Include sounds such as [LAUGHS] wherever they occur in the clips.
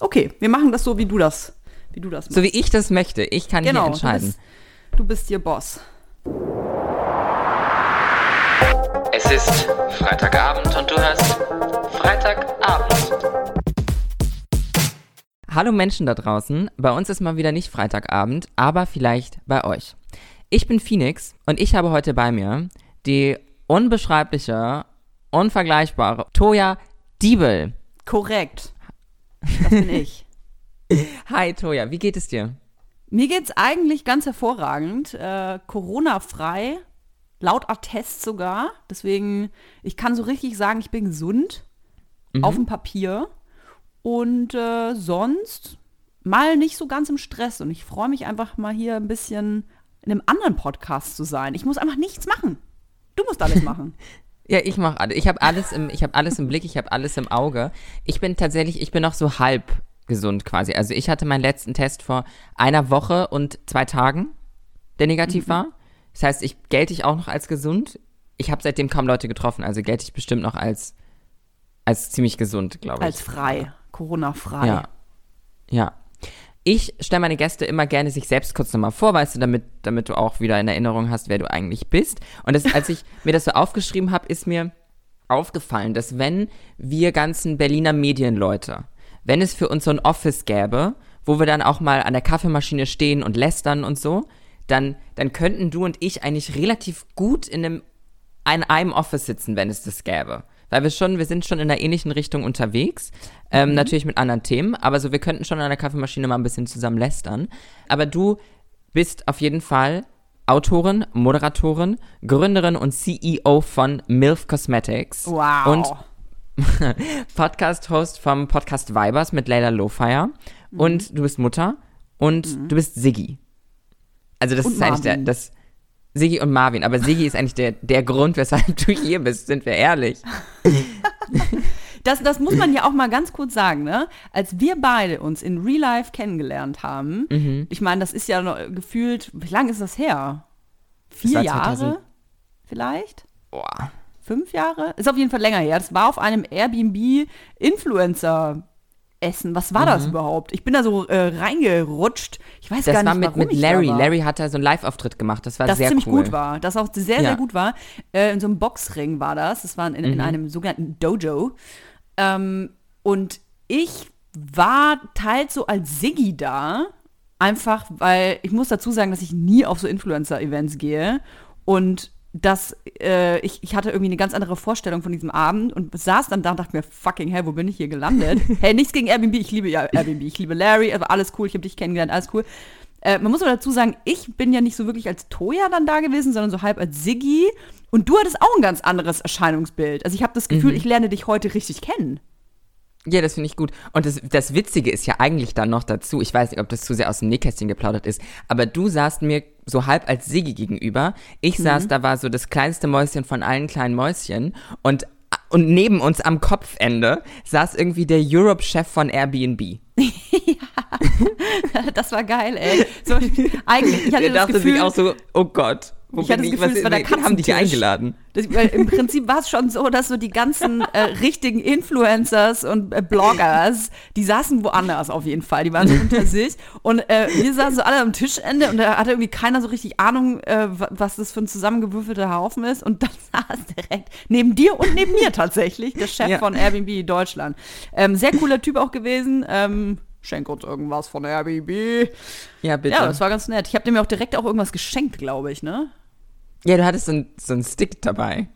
Okay, wir machen das so, wie du das, wie du das machst. So wie ich das möchte. Ich kann genau, hier entscheiden. Du bist, du bist ihr Boss. Es ist Freitagabend und du hörst Freitagabend. Hallo Menschen da draußen. Bei uns ist mal wieder nicht Freitagabend, aber vielleicht bei euch. Ich bin Phoenix und ich habe heute bei mir die unbeschreibliche, unvergleichbare Toya Diebel. Korrekt. Das bin ich. [LAUGHS] Hi Toya, wie geht es dir? Mir geht's eigentlich ganz hervorragend. Äh, Corona-frei, laut Attest sogar. Deswegen, ich kann so richtig sagen, ich bin gesund. Auf dem Papier. Und äh, sonst mal nicht so ganz im Stress. Und ich freue mich einfach mal hier ein bisschen in einem anderen Podcast zu sein. Ich muss einfach nichts machen. Du musst alles [LAUGHS] machen. Ja, ich mache alles. Ich habe alles im, ich habe alles im Blick, ich habe alles im Auge. Ich bin tatsächlich, ich bin noch so halb gesund quasi. Also ich hatte meinen letzten Test vor einer Woche und zwei Tagen, der negativ war. Das heißt, ich gelte ich auch noch als gesund. Ich habe seitdem kaum Leute getroffen, also gelte ich bestimmt noch als als ziemlich gesund, glaube ich. Als frei. Corona-frei. Ja. Ja. Ich stelle meine Gäste immer gerne sich selbst kurz nochmal vor, weißt du, damit, damit du auch wieder in Erinnerung hast, wer du eigentlich bist. Und das, als ich mir das so aufgeschrieben habe, ist mir aufgefallen, dass wenn wir ganzen Berliner Medienleute, wenn es für uns so ein Office gäbe, wo wir dann auch mal an der Kaffeemaschine stehen und lästern und so, dann, dann könnten du und ich eigentlich relativ gut in einem, in einem Office sitzen, wenn es das gäbe weil wir schon, wir sind schon in einer ähnlichen Richtung unterwegs, ähm, natürlich mit anderen Themen, aber so, wir könnten schon an der Kaffeemaschine mal ein bisschen zusammen lästern. Aber du bist auf jeden Fall Autorin, Moderatorin, Gründerin und CEO von MILF Cosmetics. Wow. Und [LAUGHS] Podcast-Host vom Podcast Vibers mit Leila Lowfire. Mhm. Und du bist Mutter und du bist Siggi. Also das Und ist eigentlich der, Marvin. das Siggi und Marvin, aber Siggi ist eigentlich der, der Grund, weshalb du hier bist, sind wir ehrlich. [LAUGHS] Das, das muss man ja auch mal ganz kurz sagen, ne? Als wir beide uns in Real Life kennengelernt haben, Mhm. ich meine, das ist ja noch gefühlt, wie lange ist das her? Das Vier war Jahre 2000. vielleicht? Boah. Fünf Jahre? Ist auf jeden Fall länger her. Das war auf einem Airbnb-Influencer-Essen. Was war das überhaupt? Ich bin da so äh, reingerutscht. Ich weiß Mhm. Das gar nicht, war mit, warum mit Larry. Larry hat da so einen Live-Auftritt gemacht. Das war das sehr ziemlich cool. gut war. Das auch sehr, Ja. sehr gut war. Äh, in so einem Boxring war das. Das war in, Mhm. in einem sogenannten Dojo. Ähm, und ich war teils so als Siggi da. Einfach, weil ich muss dazu sagen, dass ich nie auf so Influencer-Events gehe. Und dass äh, ich, ich hatte irgendwie eine ganz andere Vorstellung von diesem Abend und saß dann da und dachte mir, fucking hell, wo bin ich hier gelandet? [LAUGHS] hey, nichts gegen Airbnb, ich liebe ja Airbnb, ich liebe Larry, aber alles cool, ich habe dich kennengelernt, alles cool. Äh, man muss aber dazu sagen, ich bin ja nicht so wirklich als Toya dann da gewesen, sondern so halb als Siggi. Und du hattest auch ein ganz anderes Erscheinungsbild. Also ich habe das Gefühl, ich lerne dich heute richtig kennen. Ja, das finde ich gut. Und das, das Witzige ist ja eigentlich dann noch dazu, ich weiß nicht, ob das zu sehr aus dem Nähkästchen geplaudert ist, aber du saßt mir so halb als Siggi gegenüber. Ich saß, Mhm. da war so das kleinste Mäuschen von allen kleinen Mäuschen und, und neben uns am Kopfende saß irgendwie der Europe-Chef von Airbnb. [LAUGHS] Das war geil, ey. So, eigentlich, ich hatte Der das dachte Gefühl, sich auch so, oh Gott, wo Ich hatte das? Gefühl, es war der wen haben Katzentisch. eingeladen? Das, weil Im Prinzip war es schon so, dass so die ganzen [LAUGHS] äh, richtigen Influencers und äh, Bloggers, die saßen woanders auf jeden Fall. Die waren so [LAUGHS] unter sich. Und äh, wir saßen so alle am Tischende und da hatte irgendwie keiner so richtig Ahnung, äh, wa- was das für ein zusammengewürfelter Haufen ist. Und dann [LAUGHS] saß direkt neben dir und neben mir tatsächlich der Chef Ja. von Airbnb Deutschland. Ähm, sehr cooler Typ auch gewesen. Ähm, schenk uns irgendwas von Airbnb. Ja, bitte. Ja, das war ganz nett. Ich habe dem ja auch direkt auch irgendwas geschenkt, glaube ich, ne? ja, du hattest so einen so einen Stick dabei.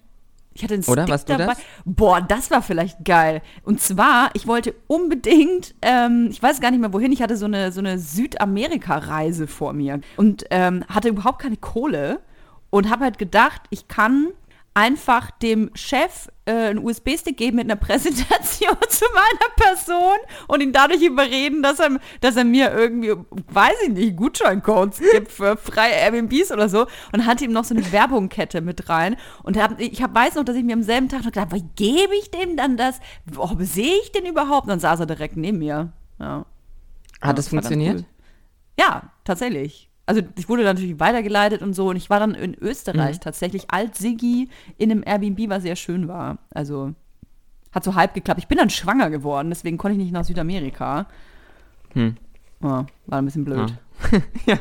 Ich hatte einen Oder? Stick dabei. das? Boah, das war vielleicht geil. Und zwar, ich wollte unbedingt, ähm, ich weiß gar nicht mehr wohin, ich hatte so eine, so eine Südamerika-Reise vor mir und ähm, hatte überhaupt keine Kohle und habe halt gedacht, ich kann einfach dem Chef äh, einen USB-Stick geben mit einer Präsentation [LAUGHS] zu meiner Person und ihn dadurch überreden, dass er, dass er mir irgendwie, weiß ich nicht, Gutscheincodes gibt für freie Airbnbs oder so und hatte ihm noch so eine Werbungkette mit rein und hab, ich hab, weiß noch, dass ich mir am selben Tag noch gedacht, wie gebe ich dem dann das? Oh, sehe ich den überhaupt? Und dann saß er direkt neben mir. Ja. Hat das das funktioniert? cool. Ja, tatsächlich. Also ich wurde dann natürlich weitergeleitet und so und ich war dann in Österreich tatsächlich als Siggi in einem Airbnb, was sehr schön war. Also Hat so halb geklappt. Ich bin dann schwanger geworden, deswegen konnte ich nicht nach Südamerika. Hm. Ja, war ein bisschen blöd. [LAUGHS] ja,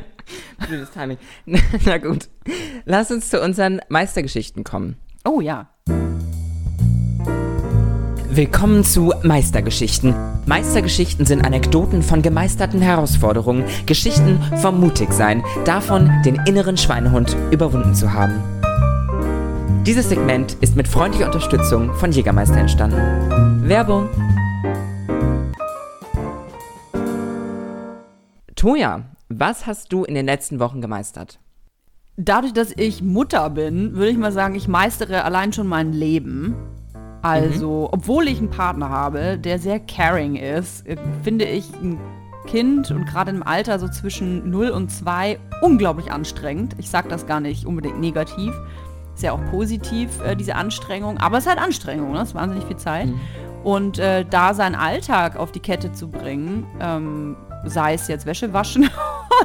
blödes Timing. [LAUGHS] Na gut. Lass uns zu unseren Meistergeschichten kommen. Oh ja. Willkommen zu Meistergeschichten. Meistergeschichten sind Anekdoten von gemeisterten Herausforderungen, Geschichten vom Mutigsein, davon, den inneren Schweinehund überwunden zu haben. Dieses Segment ist mit freundlicher Unterstützung von Jägermeister entstanden. Werbung. Toja, was hast du in den letzten Wochen gemeistert? Dadurch, dass ich Mutter bin, würde ich mal sagen, ich meistere allein schon mein Leben. Also, obwohl ich einen Partner habe, der sehr caring ist, äh, finde ich ein Kind und gerade im Alter so zwischen 0 und 2 unglaublich anstrengend. Ich sage das gar nicht unbedingt negativ. Ist ja auch positiv, äh, diese Anstrengung. Aber es ist halt Anstrengung, ne? Das ist wahnsinnig viel Zeit. Und äh, da seinen Alltag auf die Kette zu bringen, ähm, sei es jetzt Wäsche waschen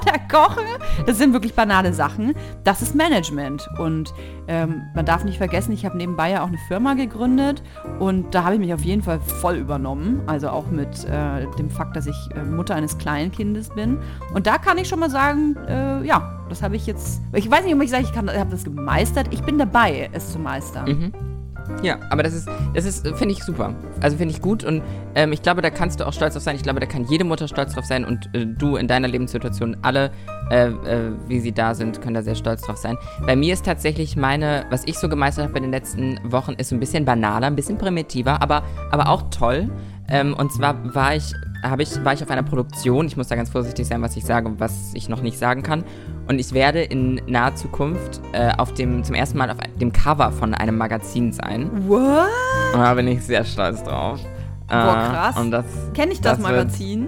oder [LAUGHS] kochen, das sind wirklich banale Sachen. Das ist Management. Und ähm, man darf nicht vergessen, ich habe nebenbei ja auch eine Firma gegründet und da habe ich mich auf jeden Fall voll übernommen. Also auch mit äh, dem Fakt, dass ich äh, Mutter eines Kleinkindes bin. Und da kann ich schon mal sagen, äh, ja, das habe ich jetzt. Ich weiß nicht, ob ich sage, ich, ich habe das gemeistert. Ich bin dabei, es zu meistern. Mhm. Ja, aber das ist, das ist, finde ich super. Also finde ich gut und ähm, ich glaube, da kannst du auch stolz drauf sein. Ich glaube, da kann jede Mutter stolz drauf sein und äh, du in deiner Lebenssituation, alle, äh, äh, wie sie da sind, können da sehr stolz drauf sein. Bei mir ist tatsächlich meine, was ich so gemeistert habe in den letzten Wochen, ist ein bisschen banaler, ein bisschen primitiver, aber, aber auch toll. Ähm, und zwar war ich, ich, war ich auf einer Produktion. Ich muss da ganz vorsichtig sein, was ich sage und was ich noch nicht sagen kann. Und ich werde in naher Zukunft äh, auf dem, zum ersten Mal auf dem Cover von einem Magazin sein. What? Und da bin ich sehr stolz drauf. Boah, Äh, krass. Und das, Kenne ich das, das wird- Magazin?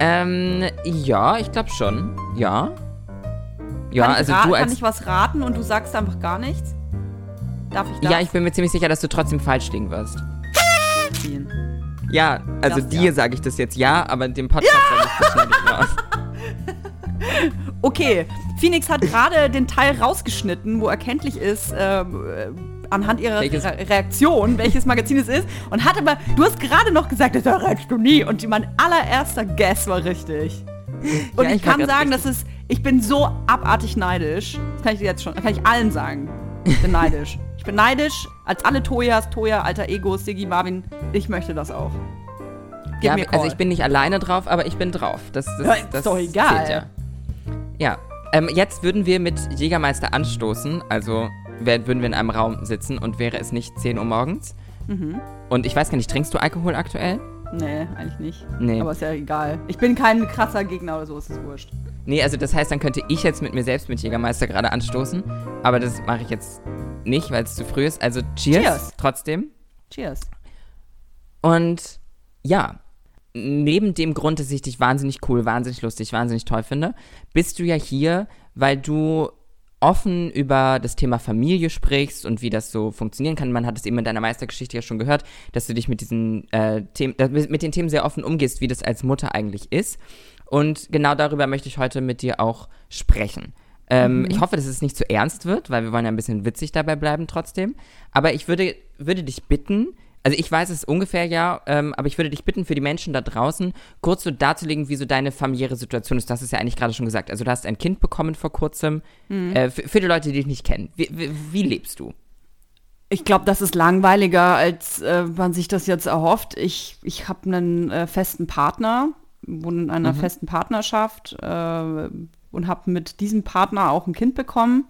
ähm, ja, ich glaube schon. Ja. Ja, kann ich also du Kann als. ich was raten und du sagst einfach gar nichts? Darf ich das Ja, ich bin mir ziemlich sicher, dass du trotzdem falsch liegen wirst. Ja, also Das dir ja. sage ich das jetzt ja, aber dem Podcast sage ich das nicht raus. Okay, Phoenix hat gerade den Teil rausgeschnitten, wo erkenntlich ist, ähm, äh, anhand ihrer Welches- Re Reaktion, welches Magazin es ist. Und hat aber, du hast gerade noch gesagt, das errätst du nie. Und mein allererster Guess war richtig. Und Ja, ich, ich kann sagen, richtig. das ist, ich bin so abartig neidisch. Das kann ich dir jetzt schon, das kann ich allen sagen. Ich bin neidisch. Ich bin neidisch, als alle Toyas, Toya, alter Ego, Siggi, Marvin. Ich möchte das auch. Gib Ja, mir also ich bin nicht alleine drauf, aber ich bin drauf. Das, das, Ja, ist das doch egal. Ja, ja ähm, jetzt würden wir mit Jägermeister anstoßen. Also wär, würden wir in einem Raum sitzen und wäre es nicht 10 Uhr morgens. Mhm. Und ich weiß gar nicht, trinkst du Alkohol aktuell? Nee, eigentlich nicht. Nee. Aber ist ja egal. Ich bin kein krasser Gegner oder so, ist es wurscht. Nee, also das heißt, dann könnte ich jetzt mit mir selbst mit Jägermeister gerade anstoßen. Aber das mache ich jetzt nicht, weil es zu früh ist. Also cheers, Cheers. trotzdem. Cheers. Und ja, neben dem Grund, dass ich dich wahnsinnig cool, wahnsinnig lustig, wahnsinnig toll finde, bist du ja hier, weil du offen über das Thema Familie sprichst und wie das so funktionieren kann. Man hat es eben in deiner Meistergeschichte ja schon gehört, dass du dich mit diesen äh, Themen, mit den Themen sehr offen umgehst, wie das als Mutter eigentlich ist. Und genau darüber möchte ich heute mit dir auch sprechen. Ähm, Ich hoffe, dass es nicht zu ernst wird, weil wir wollen ja ein bisschen witzig dabei bleiben trotzdem. Aber ich würde, würde dich bitten, also ich weiß es ungefähr ja, ähm, aber ich würde dich bitten, für die Menschen da draußen kurz so darzulegen, wie so deine familiäre Situation ist. Hast es ja eigentlich gerade schon gesagt. Also du hast ein Kind bekommen vor kurzem. Äh, für, für die Leute, die dich nicht kennen. Wie, wie, wie lebst du? Ich glaube, das ist langweiliger, als äh, man sich das jetzt erhofft. Ich, ich habe einen äh, festen Partner, wohne in einer festen Partnerschaft äh, und habe mit diesem Partner auch ein Kind bekommen.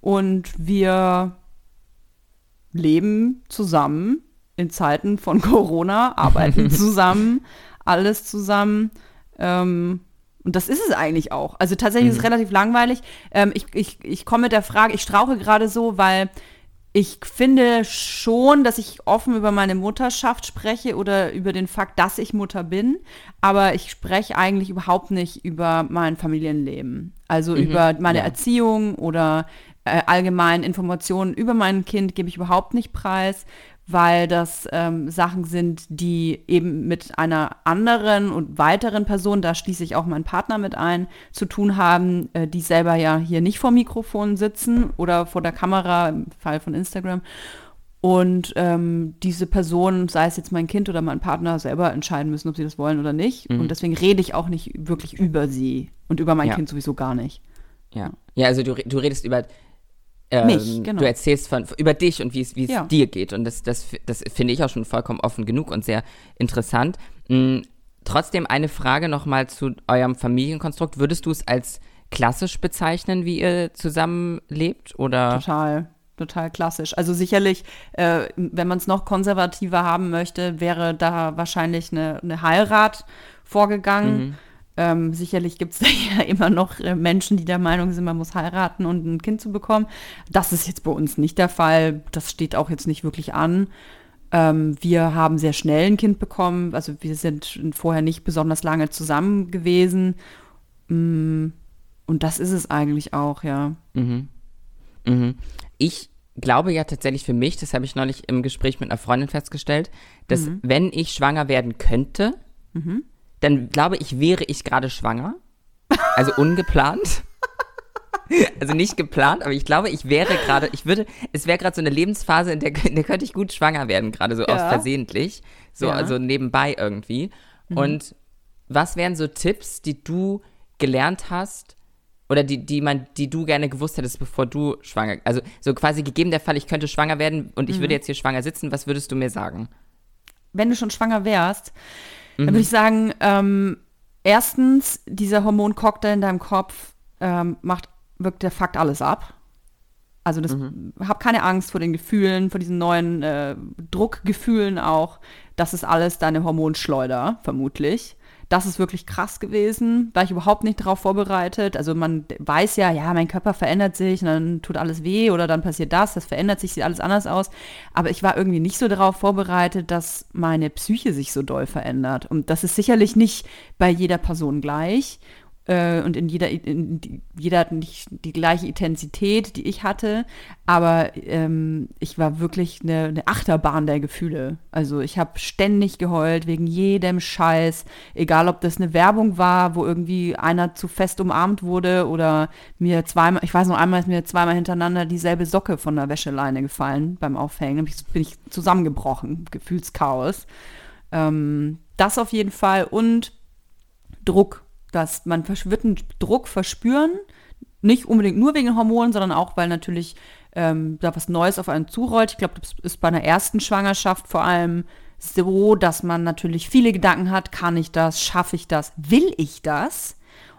Und wir leben zusammen in Zeiten von [LAUGHS] Corona, arbeiten [LAUGHS] zusammen, alles zusammen. Ähm, und das ist es eigentlich auch. Also tatsächlich ist es relativ langweilig. Ähm, ich, ich, ich komme mit der Frage, ich strauche gerade so, weil ich finde schon, dass ich offen über meine Mutterschaft spreche oder über den Fakt, dass ich Mutter bin, aber ich spreche eigentlich überhaupt nicht über mein Familienleben. Also über meine ja. Erziehung oder äh, allgemein Informationen über mein Kind gebe ich überhaupt nicht preis, weil das ähm, Sachen sind, die eben mit einer anderen und weiteren Person, da schließe ich auch meinen Partner mit ein, zu tun haben, äh, die selber ja hier nicht vor Mikrofon sitzen oder vor der Kamera, im Fall von Instagram. und ähm, diese Person, sei es jetzt mein Kind oder mein Partner, selber entscheiden müssen, ob sie das wollen oder nicht. Mhm. Und deswegen rede ich auch nicht wirklich über sie und über mein Ja. Kind sowieso gar nicht. Ja. Ja, also du, du redest über ähm, Mich, genau. Du erzählst von, über dich und wie es Ja. dir geht. Und das, das, das finde ich auch schon vollkommen offen genug und sehr interessant. Mm, trotzdem eine Frage nochmal zu eurem Familienkonstrukt. Würdest du es als klassisch bezeichnen, wie ihr zusammenlebt? Oder? Total, total klassisch. Also sicherlich, äh, wenn man es noch konservativer haben möchte, wäre da wahrscheinlich eine, eine Heirat vorgegangen. Ähm, sicherlich gibt es [LAUGHS] da ja immer noch äh, Menschen, die der Meinung sind, man muss heiraten und ein Kind zu bekommen. Das ist jetzt bei uns nicht der Fall. Das steht auch jetzt nicht wirklich an. Ähm, wir haben sehr schnell ein Kind bekommen. Also wir sind vorher nicht besonders lange zusammen gewesen. Mm, Und das ist es eigentlich auch, ja. Mhm. Mhm. Ich glaube ja tatsächlich für mich, das habe ich neulich im Gespräch mit einer Freundin festgestellt, dass Mhm. wenn ich schwanger werden könnte, dann glaube ich, wäre ich gerade schwanger. Also ungeplant. [LAUGHS] Also nicht geplant, aber ich glaube, ich wäre gerade, ich würde, es wäre gerade so eine Lebensphase, in der, in der könnte ich gut schwanger werden, gerade so aus Ja. versehentlich. So, Ja. Mhm. also nebenbei irgendwie. Und was wären so Tipps, die du gelernt hast, oder die, die man, die du gerne gewusst hättest, bevor du schwanger, also so quasi gegeben der Fall, ich könnte schwanger werden und ich Mhm. würde jetzt hier schwanger sitzen, was würdest du mir sagen? wenn du schon schwanger wärst, dann würde ich sagen, ähm, erstens, dieser Hormoncocktail in deinem Kopf ähm, macht, wirkt der Fakt alles ab. Also das, hab keine Angst vor den Gefühlen, vor diesen neuen äh, Druckgefühlen auch. Das ist alles deine Hormonschleuder, vermutlich. Das ist wirklich krass gewesen, war ich überhaupt nicht darauf vorbereitet. Also man weiß ja, ja, mein Körper verändert sich und dann tut alles weh oder dann passiert das, das verändert sich, sieht alles anders aus. Aber ich war irgendwie nicht so darauf vorbereitet, dass meine Psyche sich so doll verändert. Und das ist sicherlich nicht bei jeder Person gleich äh, und in jeder, in die- jeder hat nicht die gleiche Intensität, die ich hatte, aber ähm, ich war wirklich eine, eine Achterbahn der Gefühle. Also ich habe ständig geheult wegen jedem Scheiß, egal ob das eine Werbung war, wo irgendwie einer zu fest umarmt wurde oder mir zweimal, ich weiß noch einmal ist mir zweimal hintereinander dieselbe Socke von der Wäscheleine gefallen beim Aufhängen, ich- bin ich zusammengebrochen, Gefühlschaos. Ähm, das auf jeden Fall. Und Druck, dass man wird einen Druck verspüren, nicht unbedingt nur wegen Hormonen, sondern auch, weil natürlich ähm, da was Neues auf einen zurollt. Ich glaube, das ist bei einer ersten Schwangerschaft vor allem so, dass man natürlich viele Gedanken hat, kann ich das, schaffe ich das, will ich das?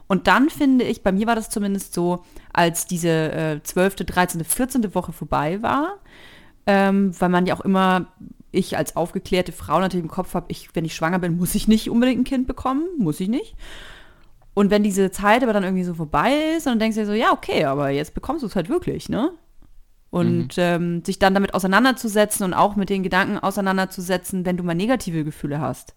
Und dann finde ich, bei mir war das zumindest so, als diese äh, 12., 13., 14. Woche vorbei war, ähm, weil man ja auch immer, ich als aufgeklärte Frau natürlich im Kopf habe, ich, wenn ich schwanger bin, muss ich nicht unbedingt ein Kind bekommen, muss ich nicht. Und wenn diese Zeit aber dann irgendwie so vorbei ist, und dann denkst du dir so, ja, okay, aber jetzt bekommst du es halt wirklich, ne? Und ähm, sich dann damit auseinanderzusetzen und auch mit den Gedanken auseinanderzusetzen, wenn du mal negative Gefühle hast.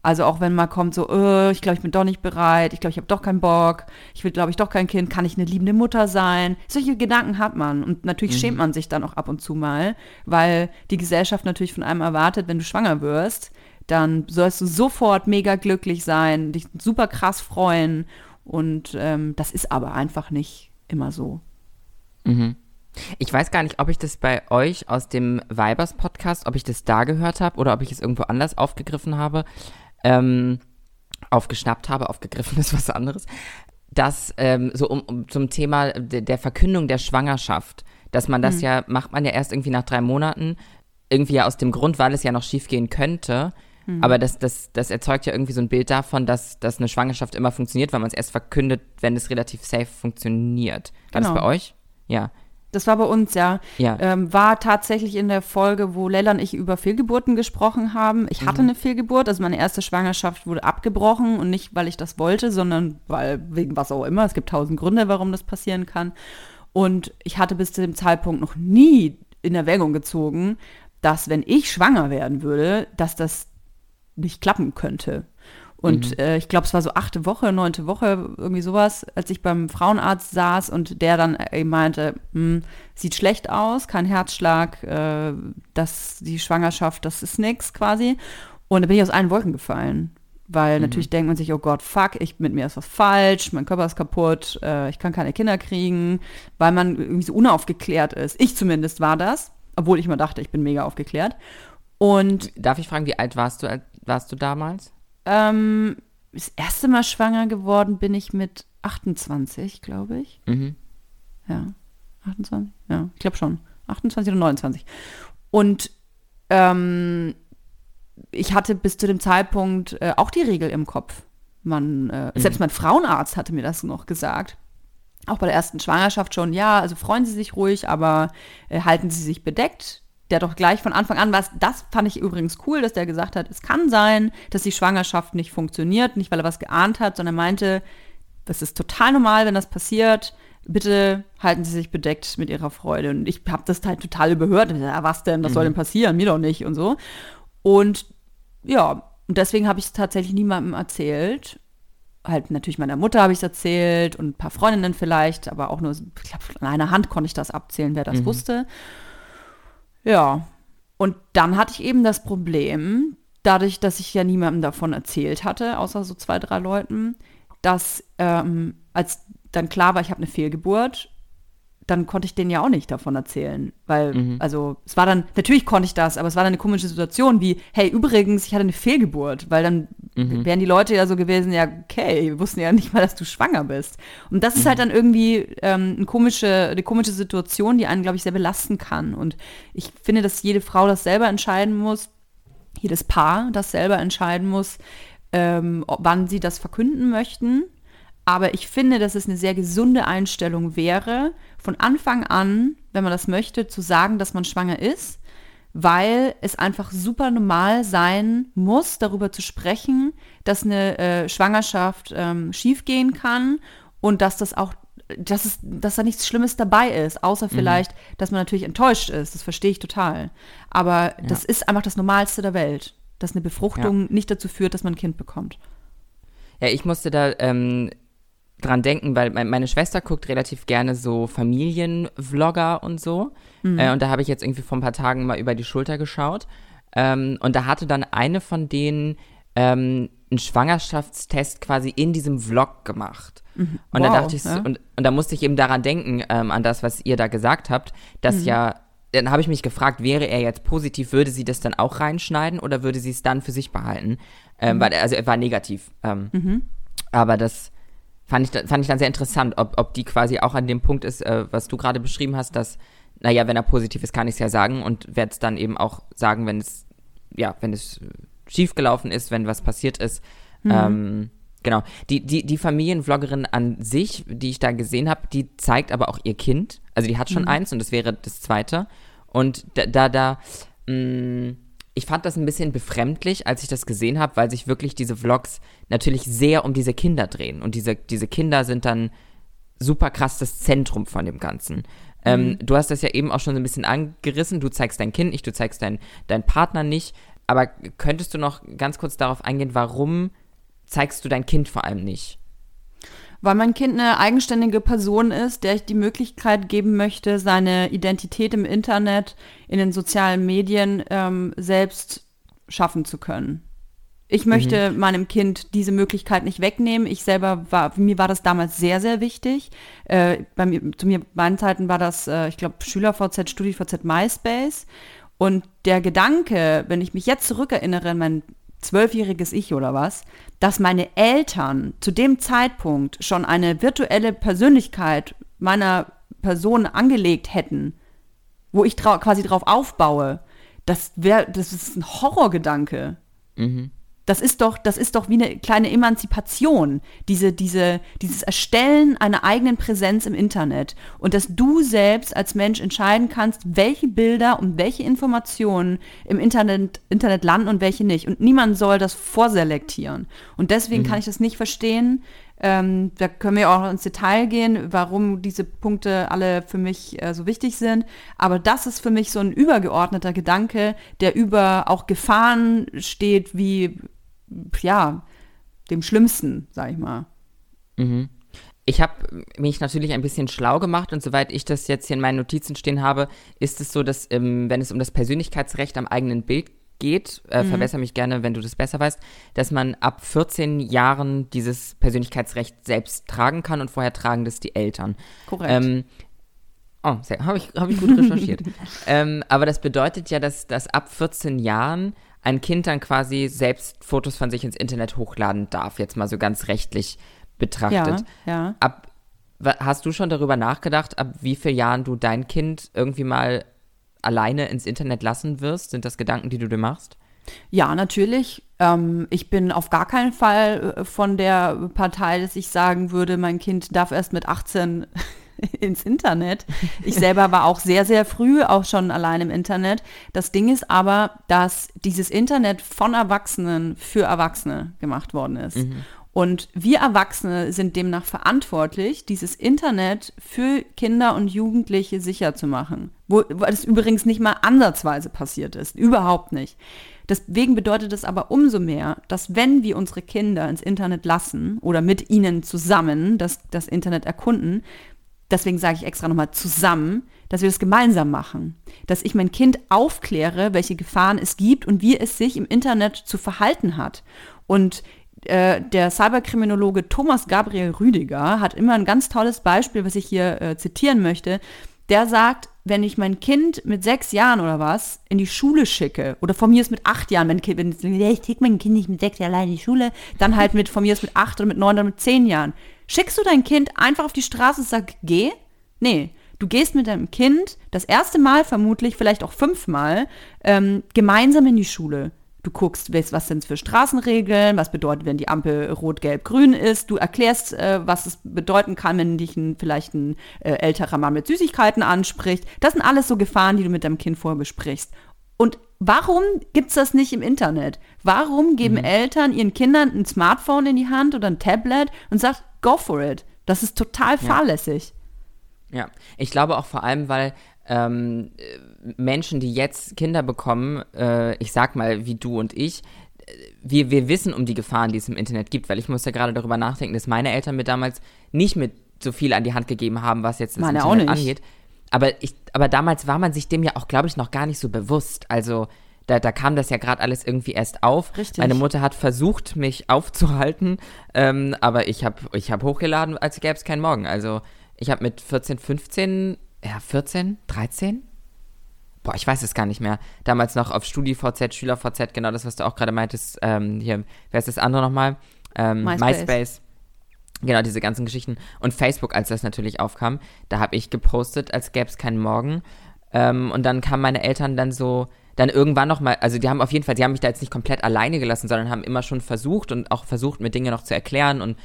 Also auch wenn mal kommt so, äh, ich glaube, ich bin doch nicht bereit, ich glaube, ich habe doch keinen Bock, ich will, glaube ich, doch kein Kind, kann ich eine liebende Mutter sein? Solche Gedanken hat man und natürlich schämt man sich dann auch ab und zu mal, weil die Gesellschaft natürlich von einem erwartet, wenn du schwanger wirst, dann sollst du sofort mega glücklich sein, dich super krass freuen. Und ähm, das ist aber einfach nicht immer so. Ich weiß gar nicht, ob ich das bei euch aus dem Vibers Podcast, ob ich das da gehört habe oder ob ich es irgendwo anders aufgegriffen habe, ähm, aufgeschnappt habe, aufgegriffen ist was anderes, dass ähm, so um, um zum Thema de, der Verkündung der Schwangerschaft, dass man das ja, macht man ja erst irgendwie nach drei Monaten, irgendwie ja aus dem Grund, weil es ja noch schief gehen könnte. Aber das, das, das erzeugt ja irgendwie so ein Bild davon, dass, dass eine Schwangerschaft immer funktioniert, weil man es erst verkündet, wenn es relativ safe funktioniert. War das Genau. bei euch? Ja. Das war bei uns, ja. Ja. Ähm, war tatsächlich in der Folge, wo Leila und ich über Fehlgeburten gesprochen haben. Ich hatte eine Fehlgeburt, also meine erste Schwangerschaft wurde abgebrochen und nicht, weil ich das wollte, sondern weil wegen was auch immer. Es gibt tausend Gründe, warum das passieren kann. Und ich hatte bis zu dem Zeitpunkt noch nie in Erwägung gezogen, dass wenn ich schwanger werden würde, dass das nicht klappen könnte. Und äh, ich glaube, es war so achte Woche, neunte Woche, irgendwie sowas, als ich beim Frauenarzt saß und der dann eben meinte, hm, sieht schlecht aus, kein Herzschlag, äh, das, die Schwangerschaft, das ist nix quasi. Und da bin ich aus allen Wolken gefallen. Weil natürlich denkt man sich, oh Gott, fuck, ich, mit mir ist was falsch, mein Körper ist kaputt, äh, ich kann keine Kinder kriegen, weil man irgendwie so unaufgeklärt ist. Ich zumindest war das. obwohl ich immer dachte, ich bin mega aufgeklärt. Und Darf ich fragen, wie alt warst du, als- warst du damals? ähm, das erste Mal schwanger geworden bin ich mit 28, glaube ich. Mhm. Ja, 28? Ja, ich glaube schon. 28 oder 29. Und ähm, ich hatte bis zu dem Zeitpunkt äh, auch die Regel im Kopf. Man, äh, Selbst mein Frauenarzt hatte mir das noch gesagt. Auch bei der ersten Schwangerschaft schon, ja, also freuen Sie sich ruhig, aber äh, halten Sie sich bedeckt. Der doch gleich von Anfang an was, das fand ich übrigens cool, dass der gesagt hat, es kann sein, dass die Schwangerschaft nicht funktioniert, nicht weil er was geahnt hat, sondern er meinte, das ist total normal, wenn das passiert. Bitte halten Sie sich bedeckt mit Ihrer Freude. Und ich habe das halt total überhört. Ja, was denn? Was soll denn passieren? Mir doch nicht und so. Und ja, und deswegen habe ich es tatsächlich niemandem erzählt. Halt natürlich meiner Mutter habe ich es erzählt und ein paar Freundinnen vielleicht, aber auch nur, ich glaube, an einer Hand konnte ich das abzählen, wer das wusste. Ja, und dann hatte ich eben das Problem, dadurch, dass ich ja niemandem davon erzählt hatte, außer so zwei, drei Leuten, dass ähm, als dann klar war, ich habe eine Fehlgeburt, dann konnte ich denen ja auch nicht davon erzählen. Weil, also, es war dann, natürlich konnte ich das, aber es war dann eine komische Situation wie, hey, übrigens, ich hatte eine Fehlgeburt, weil dann wären die Leute ja so gewesen, ja, okay, wir wussten ja nicht mal, dass du schwanger bist. Und das ist halt dann irgendwie ähm, eine, komische, eine komische Situation, die einen, glaube ich, sehr belasten kann. Und ich finde, dass jede Frau das selber entscheiden muss, jedes Paar das selber entscheiden muss, ähm, wann sie das verkünden möchten. Aber ich finde, dass es eine sehr gesunde Einstellung wäre, von Anfang an, wenn man das möchte, zu sagen, dass man schwanger ist, weil es einfach super normal sein muss, darüber zu sprechen, dass eine äh, Schwangerschaft ähm, schiefgehen kann und dass das auch, dass, es, dass da nichts Schlimmes dabei ist, außer vielleicht, dass man natürlich enttäuscht ist. Das verstehe ich total. Aber das ist einfach das Normalste der Welt, dass eine Befruchtung nicht dazu führt, dass man ein Kind bekommt. Ja, ich musste da ähm, dran denken, weil mein, meine Schwester guckt relativ gerne so Familienvlogger und so. Äh, und da habe ich jetzt irgendwie vor ein paar Tagen mal über die Schulter geschaut. Ähm, und da hatte dann eine von denen ähm, einen Schwangerschaftstest quasi in diesem Vlog gemacht. Und da Wow, dachte ich, ja. und, und da musste ich eben daran denken, ähm, an das, was ihr da gesagt habt, dass ja, dann habe ich mich gefragt, wäre er jetzt positiv, würde sie das dann auch reinschneiden oder würde sie es dann für sich behalten? Ähm, weil, also er war negativ. Ähm, Aber das fand ich, fand ich dann sehr interessant, ob, ob die quasi auch an dem Punkt ist, äh, was du gerade beschrieben hast, dass, naja, wenn er positiv ist, kann ich es ja sagen und werde es dann eben auch sagen, wenn es, ja, wenn es schiefgelaufen ist, wenn was passiert ist. Ähm, genau. Die, die, die Familienvloggerin an sich, die ich da gesehen habe, die zeigt aber auch ihr Kind. Also die hat schon eins und das wäre das zweite. Und da, da, da mh, ich fand das ein bisschen befremdlich, als ich das gesehen habe, weil sich wirklich diese Vlogs natürlich sehr um diese Kinder drehen. Und diese, diese Kinder sind dann super krass das Zentrum von dem Ganzen. Ähm, du hast das ja eben auch schon so ein bisschen angerissen. Du zeigst dein Kind nicht, du zeigst deinen deinen Partner nicht. Aber könntest du noch ganz kurz darauf eingehen, warum zeigst du dein Kind vor allem nicht? Weil mein Kind eine eigenständige Person ist, der ich die Möglichkeit geben möchte, seine Identität im Internet, in den sozialen Medien ähm, selbst schaffen zu können. Ich möchte meinem Kind diese Möglichkeit nicht wegnehmen. Ich selber war, mir war das damals sehr, sehr wichtig. Äh, bei mir, zu mir, meinen Zeiten war das, äh, ich glaube, SchülerVZ, StudiVZ, MySpace. Und der Gedanke, wenn ich mich jetzt zurückerinnere an mein zwölfjähriges Ich oder was, dass meine Eltern zu dem Zeitpunkt schon eine virtuelle Persönlichkeit meiner Person angelegt hätten, wo ich quasi drauf aufbaue, das wäre, das ist ein Horrorgedanke. Das ist doch, das ist doch wie eine kleine Emanzipation, diese, diese, dieses Erstellen einer eigenen Präsenz im Internet und dass du selbst als Mensch entscheiden kannst, welche Bilder und welche Informationen im Internet, Internet landen und welche nicht. Und niemand soll das vorselektieren. Und deswegen kann ich das nicht verstehen. Ähm, da können wir auch ins Detail gehen, warum diese Punkte alle für mich äh, so wichtig sind. Aber das ist für mich so ein übergeordneter Gedanke, der über auch Gefahren steht, wie, ja, dem Schlimmsten, sag ich mal. Ich habe mich natürlich ein bisschen schlau gemacht und soweit ich das jetzt hier in meinen Notizen stehen habe, ist es so, dass ähm, wenn es um das Persönlichkeitsrecht am eigenen Bild geht, äh, verbessere mich gerne, wenn du das besser weißt, dass man ab 14 Jahren dieses Persönlichkeitsrecht selbst tragen kann und vorher tragen das die Eltern. Korrekt. Ähm, Oh, habe ich, hab ich gut recherchiert. [LAUGHS] ähm, aber das bedeutet ja, dass, dass ab 14 Jahren ein Kind dann quasi selbst Fotos von sich ins Internet hochladen darf, jetzt mal so ganz rechtlich betrachtet. Ja, ja. Ab, hast du schon darüber nachgedacht, ab wie vielen Jahren du dein Kind irgendwie mal alleine ins Internet lassen wirst? Sind das Gedanken, die du dir machst? Ja, natürlich. Ähm, ich bin auf gar keinen Fall äh, von der Partei, dass ich sagen würde, mein Kind darf erst mit 18 [LAUGHS] ins Internet. Ich selber war auch sehr, sehr früh auch schon allein im Internet. Das Ding ist aber, dass dieses Internet von Erwachsenen für Erwachsene gemacht worden ist. Mhm. Und wir Erwachsene sind demnach verantwortlich, dieses Internet für Kinder und Jugendliche sicher zu machen. Wo, wo das übrigens nicht mal ansatzweise passiert ist. Überhaupt nicht. Deswegen bedeutet es aber umso mehr, dass wenn wir unsere Kinder ins Internet lassen oder mit ihnen zusammen das, das Internet erkunden, deswegen sage ich extra nochmal zusammen, dass wir das gemeinsam machen. Dass ich mein Kind aufkläre, welche Gefahren es gibt und wie es sich im Internet zu verhalten hat. Und äh, der Cyberkriminologe Thomas Gabriel Rüdiger hat immer ein ganz tolles Beispiel, was ich hier äh, zitieren möchte. Der sagt, wenn ich mein Kind mit sechs Jahren oder was in die Schule schicke, oder von mir ist mit acht Jahren, wenn, wenn ich schicke mein Kind nicht mit sechs Jahren allein in die Schule, dann halt mit von mir ist mit acht oder mit neun oder mit zehn Jahren. Schickst du dein Kind einfach auf die Straße und sagst, geh? Nee. Du gehst mit deinem Kind das erste Mal vermutlich, vielleicht auch fünfmal, ähm, gemeinsam in die Schule. Du guckst, was sind es für Straßenregeln, was bedeutet, wenn die Ampel rot, gelb, grün ist. Du erklärst, äh, was es bedeuten kann, wenn dich ein, vielleicht ein äh, älterer Mann mit Süßigkeiten anspricht. Das sind alles so Gefahren, die du mit deinem Kind vorher besprichst. Und warum gibt es das nicht im Internet? Warum geben mhm. Eltern ihren Kindern ein Smartphone in die Hand oder ein Tablet und sagen, go for it? Das ist total fahrlässig. Ja, ja. ich glaube auch vor allem, weil ähm, Menschen, die jetzt Kinder bekommen, äh, ich sag mal wie du und ich, wir, wir wissen um die Gefahren, die es im Internet gibt, weil ich musste gerade darüber nachdenken, dass meine Eltern mir damals nicht mit so viel an die Hand gegeben haben, was jetzt das meine Internet angeht. Aber, ich, aber damals war man sich dem ja auch, glaube ich, noch gar nicht so bewusst. Also da, da kam das ja gerade alles irgendwie erst auf. Richtig. Meine Mutter hat versucht, mich aufzuhalten, ähm, aber ich habe ich hab hochgeladen, als gäbe es keinen Morgen. Also ich habe mit 14, 15 ja, 14, 13? Boah, ich weiß es gar nicht mehr. Damals noch auf StudiVZ, SchülerVZ, genau das, was du auch gerade meintest. Ähm, hier, wer ist das andere nochmal? Ähm, MySpace. MySpace. Genau, diese ganzen Geschichten. Und Facebook, als das natürlich aufkam, da habe ich gepostet, als gäbe es keinen Morgen. Ähm, und dann kamen meine Eltern dann so, dann irgendwann nochmal, also die haben auf jeden Fall, die haben mich da jetzt nicht komplett alleine gelassen, sondern haben immer schon versucht und auch versucht, mir Dinge noch zu erklären und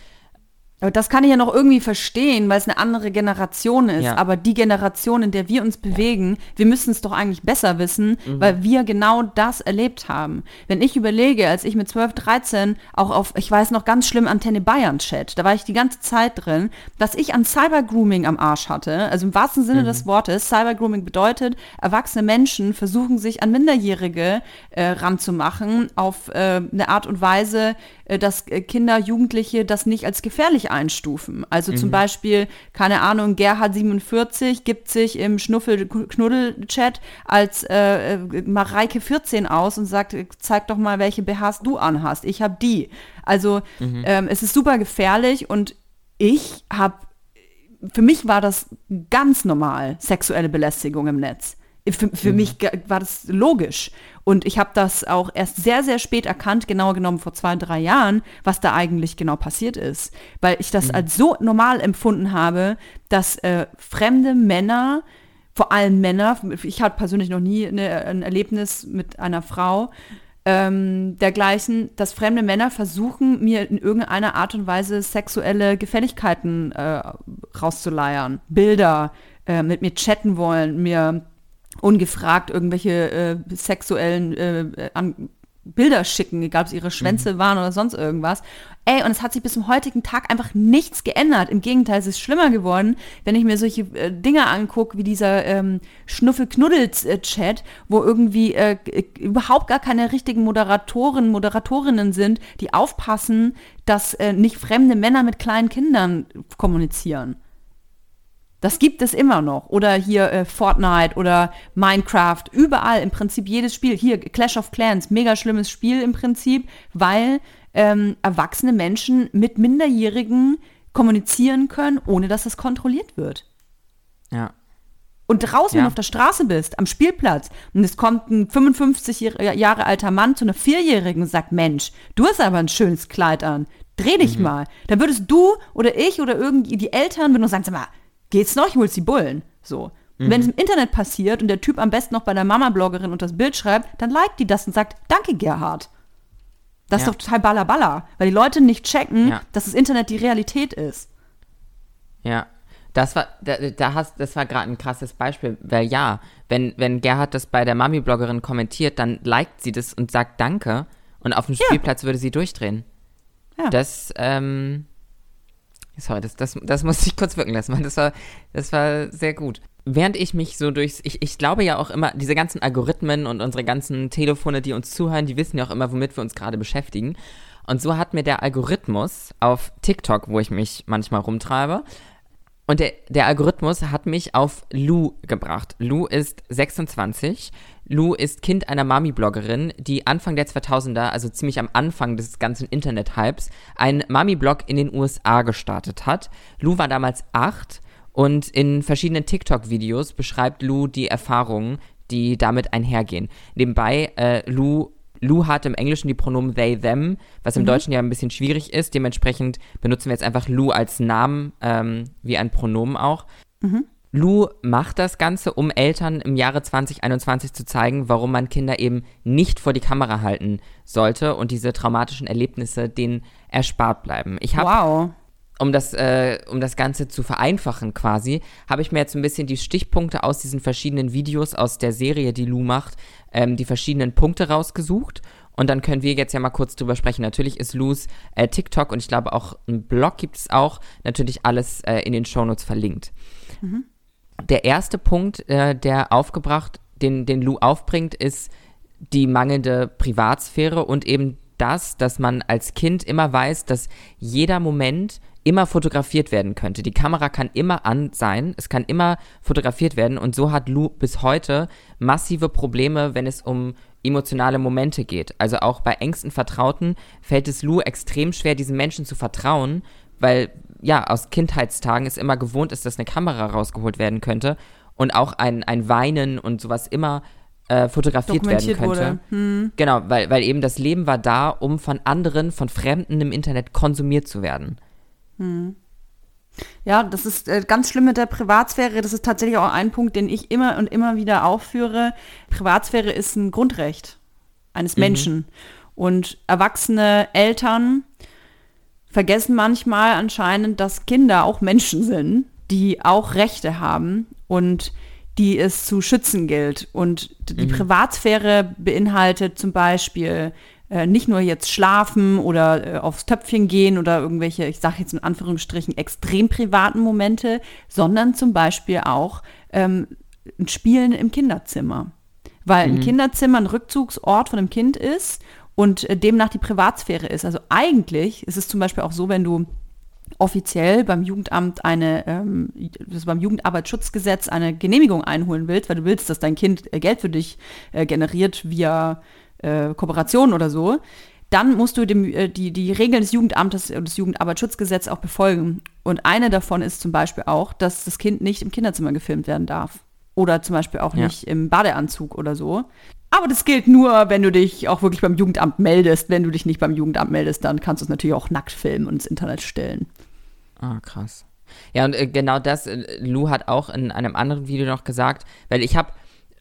aber das kann ich ja noch irgendwie verstehen, weil es eine andere Generation ist. Ja. Aber die Generation, in der wir uns bewegen, wir müssen es doch eigentlich besser wissen, mhm. weil wir genau das erlebt haben. Wenn ich überlege, als ich mit 12, 13 auch auf, ich weiß noch ganz schlimm, Antenne Bayern Chat, da war ich die ganze Zeit drin, dass ich an Cybergrooming am Arsch hatte. Also im wahrsten Sinne mhm. des Wortes. Cybergrooming bedeutet, erwachsene Menschen versuchen sich an Minderjährige äh, ranzumachen auf äh, eine Art und Weise, dass äh, Kinder, Jugendliche das nicht als gefährlich einstufen. Also mhm. zum Beispiel, keine Ahnung, Gerhard47 gibt sich im Schnuffel-Knuddel-Chat als äh, äh Mareike 14 aus und sagt, zeig doch mal, welche BHs du anhast. Ich habe die. Also mhm. ähm, es ist super gefährlich und ich habe, für mich war das ganz normal, sexuelle Belästigung im Netz. Für, für mhm. mich war das logisch. Und ich habe das auch erst sehr, sehr spät erkannt, genauer genommen vor zwei, drei Jahren, was da eigentlich genau passiert ist. Weil ich das mhm. als so normal empfunden habe, dass äh, fremde Männer, vor allem Männer, ich hatte persönlich noch nie eine, ein Erlebnis mit einer Frau, ähm, dergleichen, dass fremde Männer versuchen, mir in irgendeiner Art und Weise sexuelle Gefälligkeiten äh, rauszuleiern. Bilder, äh, mit mir chatten wollen, mir ungefragt irgendwelche äh, sexuellen äh, an, Bilder schicken, egal ob es ihre Schwänze mhm. waren oder sonst irgendwas. Ey, und es hat sich bis zum heutigen Tag einfach nichts geändert. Im Gegenteil, es ist schlimmer geworden, wenn ich mir solche äh, Dinge angucke, wie dieser ähm, Schnuffel-Knuddels-Chat, wo irgendwie äh, überhaupt gar keine richtigen Moderatoren, Moderatorinnen sind, die aufpassen, dass äh, nicht fremde Männer mit kleinen Kindern kommunizieren. Das gibt es immer noch. Oder hier äh, Fortnite oder Minecraft, überall im Prinzip jedes Spiel. Hier Clash of Clans, mega schlimmes Spiel im Prinzip, weil ähm, erwachsene Menschen mit Minderjährigen kommunizieren können, ohne dass es kontrolliert wird. Ja. Und draußen, wenn Ja. du auf der Straße bist, am Spielplatz, und es kommt ein 55 Jahre- Jahre alter Mann zu einer Vierjährigen und sagt, Mensch, du hast aber ein schönes Kleid an, dreh Mhm. dich mal. Dann würdest du oder ich oder irgendwie die Eltern würden uns sagen, sag mal, geht's noch, ich hol's die Bullen. So. Und Mhm. wenn es im Internet passiert und der Typ am besten noch bei der Mama-Bloggerin unter das Bild schreibt, dann liked die das und sagt, danke Gerhard. Das Ja. ist doch total ballerballer, weil die Leute nicht checken, Ja. dass das Internet die Realität ist. Ja, das war, da, da hast, das war gerade ein krasses Beispiel, weil ja, wenn, wenn Gerhard das bei der Mami-Bloggerin kommentiert, dann liked sie das und sagt Danke und auf dem Spielplatz würde sie durchdrehen. Ja. Das, ähm, sorry, das, das, das musste ich kurz wirken lassen, weil das war, das war sehr gut. Während ich mich so durchs, ich, ich glaube ja auch immer, diese ganzen Algorithmen und unsere ganzen Telefone, die uns zuhören, die wissen ja auch immer, womit wir uns gerade beschäftigen. Und so hat mir der Algorithmus auf TikTok, wo ich mich manchmal rumtreibe, und der, der Algorithmus hat mich auf Lou gebracht. Lou ist 26. Lou ist Kind einer Mami-Bloggerin, die Anfang der 2000er, also ziemlich am Anfang des ganzen Internet-Hypes, einen Mami-Blog in den USA gestartet hat. Lou war damals acht und in verschiedenen TikTok-Videos beschreibt Lou die Erfahrungen, die damit einhergehen. Nebenbei, äh, Lou Lou hat im Englischen die Pronomen they, them, was im Deutschen ja ein bisschen schwierig ist. Dementsprechend benutzen wir jetzt einfach Lou als Namen, ähm, wie ein Pronomen auch. Lou macht das Ganze, um Eltern im Jahre 2021 zu zeigen, warum man Kinder eben nicht vor die Kamera halten sollte und diese traumatischen Erlebnisse denen erspart bleiben. Ich habe Wow. Um das, äh, um das Ganze zu vereinfachen quasi, habe ich mir jetzt ein bisschen die Stichpunkte aus diesen verschiedenen Videos aus der Serie, die Lou macht, ähm, die verschiedenen Punkte rausgesucht. Und dann können wir jetzt ja mal kurz drüber sprechen. Natürlich ist Lou's äh, TikTok und ich glaube auch ein Blog gibt es auch, natürlich alles äh, in den Shownotes verlinkt. Der erste Punkt, äh, der aufgebracht, den, den Lou aufbringt, ist die mangelnde Privatsphäre und eben das, dass man als Kind immer weiß, dass jeder Moment immer fotografiert werden könnte. Die Kamera kann immer an sein, es kann immer fotografiert werden und so hat Lou bis heute massive Probleme, wenn es um emotionale Momente geht. Also auch bei engsten Vertrauten fällt es Lou extrem schwer, diesen Menschen zu vertrauen, weil ja, aus Kindheitstagen es immer gewohnt ist, dass eine Kamera rausgeholt werden könnte und auch ein, ein Weinen und sowas immer äh, fotografiert werden Dokumentiert könnte. wurde. Hm. Genau, weil, weil eben das Leben war da, um von anderen, von Fremden im Internet konsumiert zu werden. Ja, das ist äh, ganz schlimm mit der Privatsphäre. Das ist tatsächlich auch ein Punkt, den ich immer und immer wieder aufführe. Privatsphäre ist ein Grundrecht eines Menschen. Und erwachsene Eltern vergessen manchmal anscheinend, dass Kinder auch Menschen sind, die auch Rechte haben und die es zu schützen gilt. Und die Privatsphäre beinhaltet zum Beispiel äh, nicht nur jetzt schlafen oder äh, aufs Töpfchen gehen oder irgendwelche, ich sage jetzt in Anführungsstrichen, extrem privaten Momente, sondern zum Beispiel auch ähm, ein Spielen im Kinderzimmer. Weil ein Kinderzimmer ein Rückzugsort von einem Kind ist und äh, demnach die Privatsphäre ist. Also eigentlich ist es zum Beispiel auch so, wenn du offiziell beim Jugendamt eine, ähm, also beim Jugendarbeitsschutzgesetz eine Genehmigung einholen willst, weil du willst, dass dein Kind äh, Geld für dich äh, generiert via äh, Kooperation oder so, dann musst du dem, äh, die, die Regeln des Jugendamtes und des Jugendarbeitsschutzgesetzes auch befolgen. Und eine davon ist zum Beispiel auch, dass das Kind nicht im Kinderzimmer gefilmt werden darf. Oder zum Beispiel auch Ja. nicht im Badeanzug oder so. Aber das gilt nur, wenn du dich auch wirklich beim Jugendamt meldest. Wenn du dich nicht beim Jugendamt meldest, dann kannst du es natürlich auch nackt filmen und ins Internet stellen. Ah, krass. Ja, und äh, genau das, äh, Lou hat auch in einem anderen Video noch gesagt, weil ich habe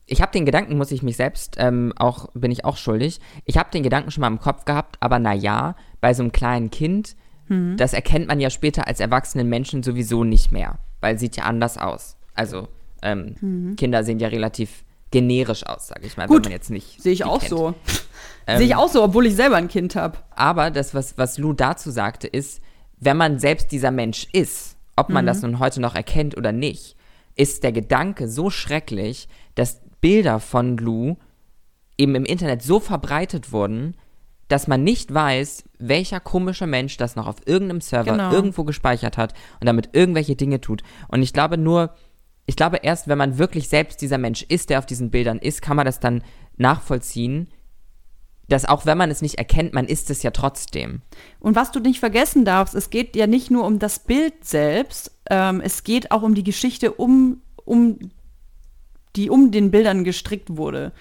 ich habe den Gedanken, muss ich mich selbst ähm, auch, bin ich auch schuldig. Ich habe den Gedanken schon mal im Kopf gehabt, aber naja, bei so einem kleinen Kind, das erkennt man ja später als erwachsenen Menschen sowieso nicht mehr, weil sieht ja anders aus. Also ähm, Kinder sehen ja relativ generisch aus, sage ich mal, Gut, wenn man jetzt nicht. Sehe ich auch kennt. so. Ähm, Sehe ich auch so, obwohl ich selber ein Kind habe. aber das, was, was Lou dazu sagte, ist, wenn man selbst dieser Mensch ist, ob man das nun heute noch erkennt oder nicht, ist der Gedanke so schrecklich, dass Bilder von Lou eben im Internet so verbreitet wurden, dass man nicht weiß, welcher komische Mensch das noch auf irgendeinem Server Genau. irgendwo gespeichert hat und damit irgendwelche Dinge tut. Und ich glaube nur, ich glaube erst, wenn man wirklich selbst dieser Mensch ist, der auf diesen Bildern ist, kann man das dann nachvollziehen, dass auch wenn man es nicht erkennt, man ist es ja trotzdem. Und was du nicht vergessen darfst, es geht ja nicht nur um das Bild selbst, ähm, es geht auch um die Geschichte um, um die um den Bildern gestrickt wurde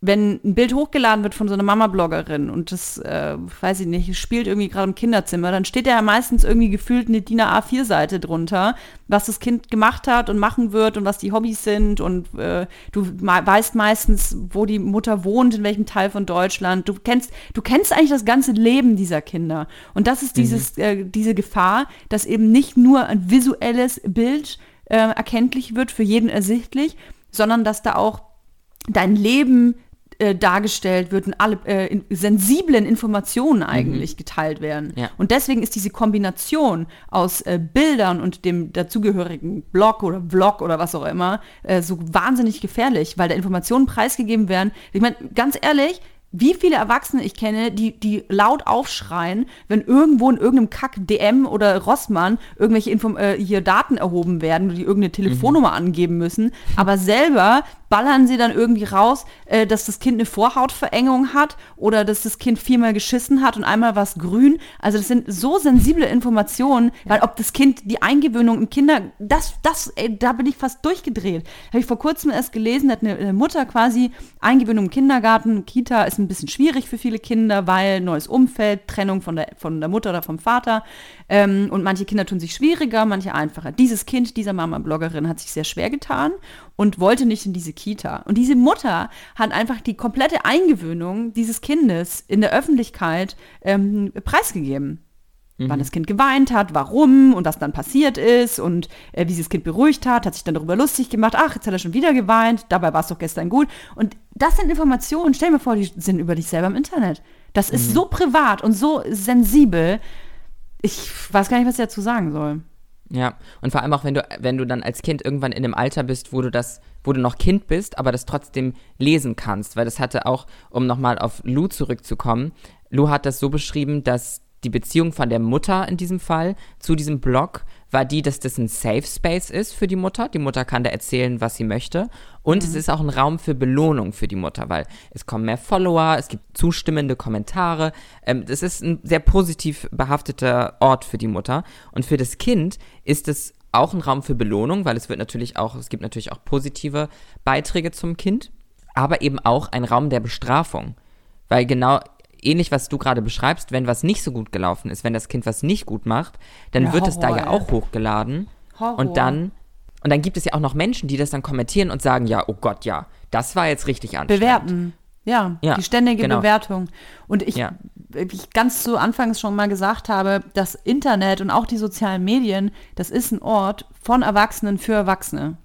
wenn ein Bild hochgeladen wird von so einer Mama-Bloggerin und das, äh, weiß ich nicht, spielt irgendwie gerade im Kinderzimmer, dann steht ja meistens irgendwie gefühlt eine DIN A4-Seite drunter, was das Kind gemacht hat und machen wird und was die Hobbys sind und äh, du weißt meistens, wo die Mutter wohnt, in welchem Teil von Deutschland. Du kennst, du kennst eigentlich das ganze Leben dieser Kinder. Und das ist dieses, mhm. äh, diese Gefahr, dass eben nicht nur ein visuelles Bild äh, erkenntlich wird, für jeden ersichtlich, sondern dass da auch dein Leben äh, dargestellt wird und alle äh, in, sensiblen Informationen mhm. eigentlich mhm. geteilt werden. Ja. Und deswegen ist diese Kombination aus äh, Bildern und dem dazugehörigen Blog oder Vlog oder was auch immer äh, so wahnsinnig gefährlich, weil da Informationen preisgegeben werden. Ich meine, ganz ehrlich, wie viele Erwachsene ich kenne, die, die laut aufschreien, wenn irgendwo in irgendeinem Kack-DM oder Rossmann irgendwelche Info äh, hier Daten erhoben werden, die irgendeine Telefonnummer mhm. angeben müssen, aber selber ballern sie dann irgendwie raus, äh, dass das Kind eine Vorhautverengung hat oder dass das Kind viermal geschissen hat und einmal was grün. Also das sind so sensible Informationen, weil ob das Kind die Eingewöhnung im Kinder, das, das, ey, da bin ich fast durchgedreht. Habe ich vor kurzem erst gelesen, hat eine, Mutter quasi Eingewöhnung im Kindergarten, Kita ist ein bisschen schwierig für viele Kinder, weil neues Umfeld, Trennung von der, von der Mutter oder vom Vater. Ähm, und manche Kinder tun sich schwieriger, manche einfacher. Dieses Kind dieser Mama-Bloggerin hat sich sehr schwer getan und wollte nicht in diese Kita. Und diese Mutter hat einfach die komplette Eingewöhnung dieses Kindes in der Öffentlichkeit ähm, preisgegeben. Mhm. Wann das Kind geweint hat, warum und was dann passiert ist und äh, wie sich das Kind beruhigt hat, hat sich dann darüber lustig gemacht, ach, jetzt hat er schon wieder geweint, dabei war es doch gestern gut. Und das sind Informationen, stell mir vor, die sind über dich selber im Internet. Das ist mhm. so privat und so sensibel. Ich weiß gar nicht, was ich dazu sagen soll. Ja, und vor allem auch, wenn du, wenn du dann als Kind irgendwann in einem Alter bist, wo du das, wo du noch Kind bist, aber das trotzdem lesen kannst, weil das hatte auch, um nochmal auf Lou zurückzukommen, Lou hat das so beschrieben, dass die Beziehung von der Mutter in diesem Fall zu diesem Blog war die, dass das ein Safe Space ist für die Mutter. Die Mutter kann da erzählen, was sie möchte. Und mhm. es ist auch ein Raum für Belohnung für die Mutter, weil es kommen mehr Follower, es gibt zustimmende Kommentare. Ähm, das ist ein sehr positiv behafteter Ort für die Mutter. Und für das Kind ist es auch ein Raum für Belohnung, weil es wird natürlich auch, es gibt natürlich auch positive Beiträge zum Kind, aber eben auch ein Raum der Bestrafung. Weil genau ähnlich, was du gerade beschreibst, wenn was nicht so gut gelaufen ist, wenn das Kind was nicht gut macht, dann ja, wird Horror, es da ja auch hochgeladen. Horror. Und dann, und dann gibt es ja auch noch Menschen, die das dann kommentieren und sagen, ja, oh Gott, ja, das war jetzt richtig anstrengend. Bewerten. Ja, ja die ständige genau. Bewertung. Und ich, ja. ich ganz zu Anfangs schon mal gesagt habe, das Internet und auch die sozialen Medien, das ist ein Ort von Erwachsenen für Erwachsene.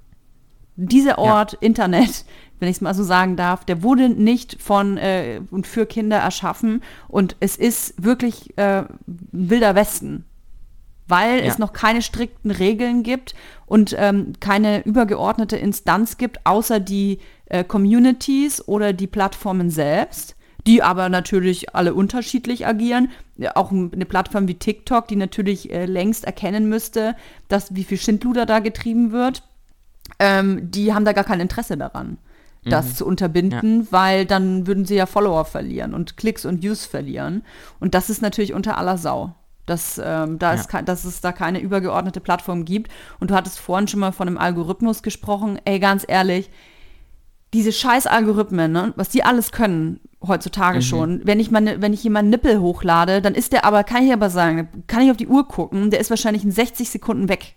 Dieser Ort, ja. Internet, wenn ich es mal so sagen darf, der wurde nicht von äh, und für Kinder erschaffen und es ist wirklich äh, wilder Westen, weil ja. es noch keine strikten Regeln gibt und ähm, keine übergeordnete Instanz gibt, außer die äh, Communities oder die Plattformen selbst die aber natürlich alle unterschiedlich agieren. Auch eine Plattform wie TikTok, die natürlich äh, längst erkennen müsste, dass wie viel Schindluder da getrieben wird, ähm, die haben da gar kein Interesse daran das mhm. zu unterbinden, ja. weil dann würden sie ja Follower verlieren und Klicks und Views verlieren. Und das ist natürlich unter aller Sau. Dass, ähm, da ja. ist, dass es da keine übergeordnete Plattform gibt. Und du hattest vorhin schon mal von einem Algorithmus gesprochen. Ey, ganz ehrlich, diese scheiß Algorithmen, ne, was die alles können heutzutage mhm. schon. Wenn ich meine, wenn ich jemanden Nippel hochlade, dann ist der aber, kann ich aber sagen, kann ich auf die Uhr gucken, der ist wahrscheinlich in 60 Sekunden weg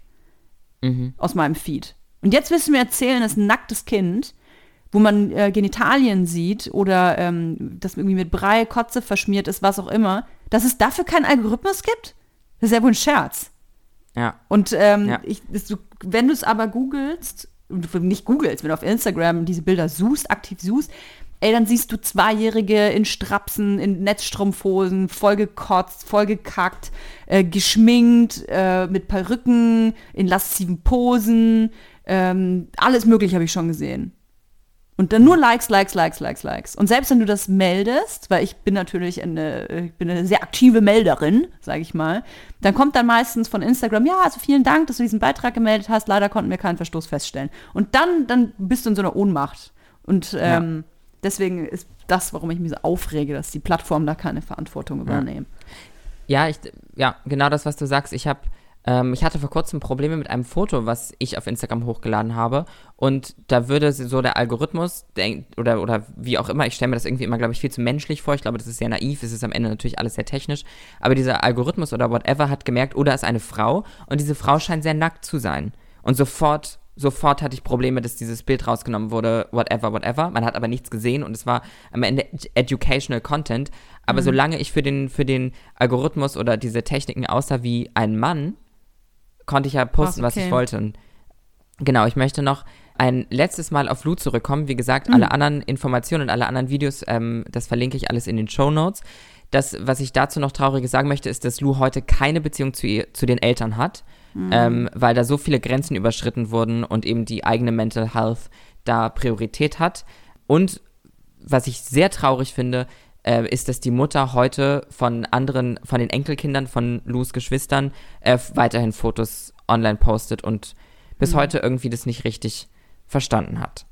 mhm. aus meinem Feed. Und jetzt willst du mir erzählen, dass ein nacktes Kind wo man äh, Genitalien sieht oder ähm, das irgendwie mit Brei, Kotze verschmiert ist, was auch immer, dass es dafür keinen Algorithmus gibt? Das ist ja wohl ein Scherz. Ja. Und ähm, ja. Ich, das, du, wenn du es aber googelst, nicht googelst, wenn du auf Instagram diese Bilder suchst, aktiv suchst, ey, dann siehst du Zweijährige in Strapsen, in Netzstrumpfhosen, vollgekotzt, vollgekackt, äh, geschminkt, äh, mit Perücken, in lasziven Posen, ähm, alles mögliche habe ich schon gesehen. Und dann nur Likes, Likes, Likes, Likes, Likes. Und selbst wenn du das meldest, weil ich bin natürlich eine, ich bin eine sehr aktive Melderin, sage ich mal, dann kommt dann meistens von Instagram, ja, also vielen Dank, dass du diesen Beitrag gemeldet hast, leider konnten wir keinen Verstoß feststellen. Und dann, dann bist du in so einer Ohnmacht. Und ähm, ja. deswegen ist das, warum ich mich so aufrege, dass die Plattformen da keine Verantwortung übernehmen. Ja, ich, ja genau das, was du sagst. Ich habe Ähm, ich hatte vor kurzem Probleme mit einem Foto, was ich auf Instagram hochgeladen habe. Und da würde so der Algorithmus, oder, oder wie auch immer, ich stelle mir das irgendwie immer, glaube ich, viel zu menschlich vor. Ich glaube, das ist sehr naiv, es ist am Ende natürlich alles sehr technisch. Aber dieser Algorithmus oder whatever hat gemerkt, oder ist eine Frau. Und diese Frau scheint sehr nackt zu sein. Und sofort sofort hatte ich Probleme, dass dieses Bild rausgenommen wurde, whatever, whatever. Man hat aber nichts gesehen und es war am Ende educational Content. Aber mhm. solange ich für den, für den Algorithmus oder diese Techniken aussah wie ein Mann, konnte ich ja posten, okay. was ich wollte. Und genau, ich möchte noch ein letztes Mal auf Lou zurückkommen. Wie gesagt, mhm. alle anderen Informationen und alle anderen Videos, ähm, das verlinke ich alles in den Show Notes. Das, was ich dazu noch trauriges sagen möchte, ist, dass Lou heute keine Beziehung zu, ihr, zu den Eltern hat mhm. ähm, weil da so viele Grenzen überschritten wurden und eben die eigene Mental Health da Priorität hat. Und was ich sehr traurig finde, äh, ist, dass die Mutter heute von anderen, von den Enkelkindern von Lus Geschwistern äh, weiterhin Fotos online postet und bis mhm. heute irgendwie das nicht richtig verstanden hat.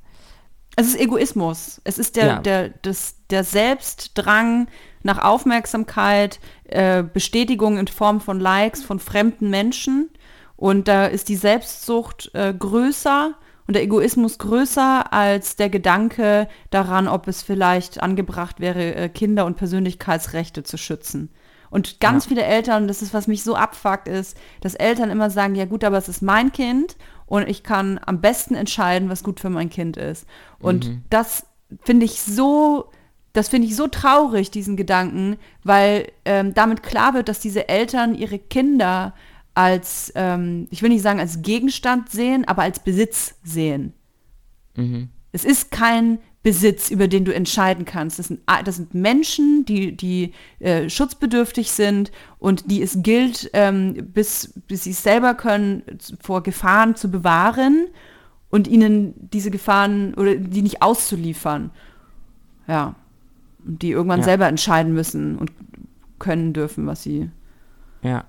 Es ist Egoismus. Es ist der, ja. der, das, der Selbstdrang nach Aufmerksamkeit, äh, Bestätigung in Form von Likes von fremden Menschen. Und da ist die Selbstsucht äh, größer und der Egoismus größer als der Gedanke daran, ob es vielleicht angebracht wäre, äh, Kinder- und Persönlichkeitsrechte zu schützen. Und ganz ja. viele Eltern, das ist, was mich so abfuckt, ist, dass Eltern immer sagen, ja gut, aber es ist mein Kind und ich kann am besten entscheiden, was gut für mein Kind ist. Und mhm. das finde ich so, das finde ich so traurig, diesen Gedanken, weil ähm, damit klar wird, dass diese Eltern ihre Kinder als, ähm, ich will nicht sagen als Gegenstand sehen, aber als Besitz sehen. Mhm. Es ist kein Besitz, über den du entscheiden kannst. Das sind, das sind Menschen, die, die äh, schutzbedürftig sind und die es gilt, ähm, bis, bis sie es selber können, vor Gefahren zu bewahren und ihnen diese Gefahren oder die nicht auszuliefern. Ja. Und die irgendwann ja. selber entscheiden müssen und können dürfen, was sie ja.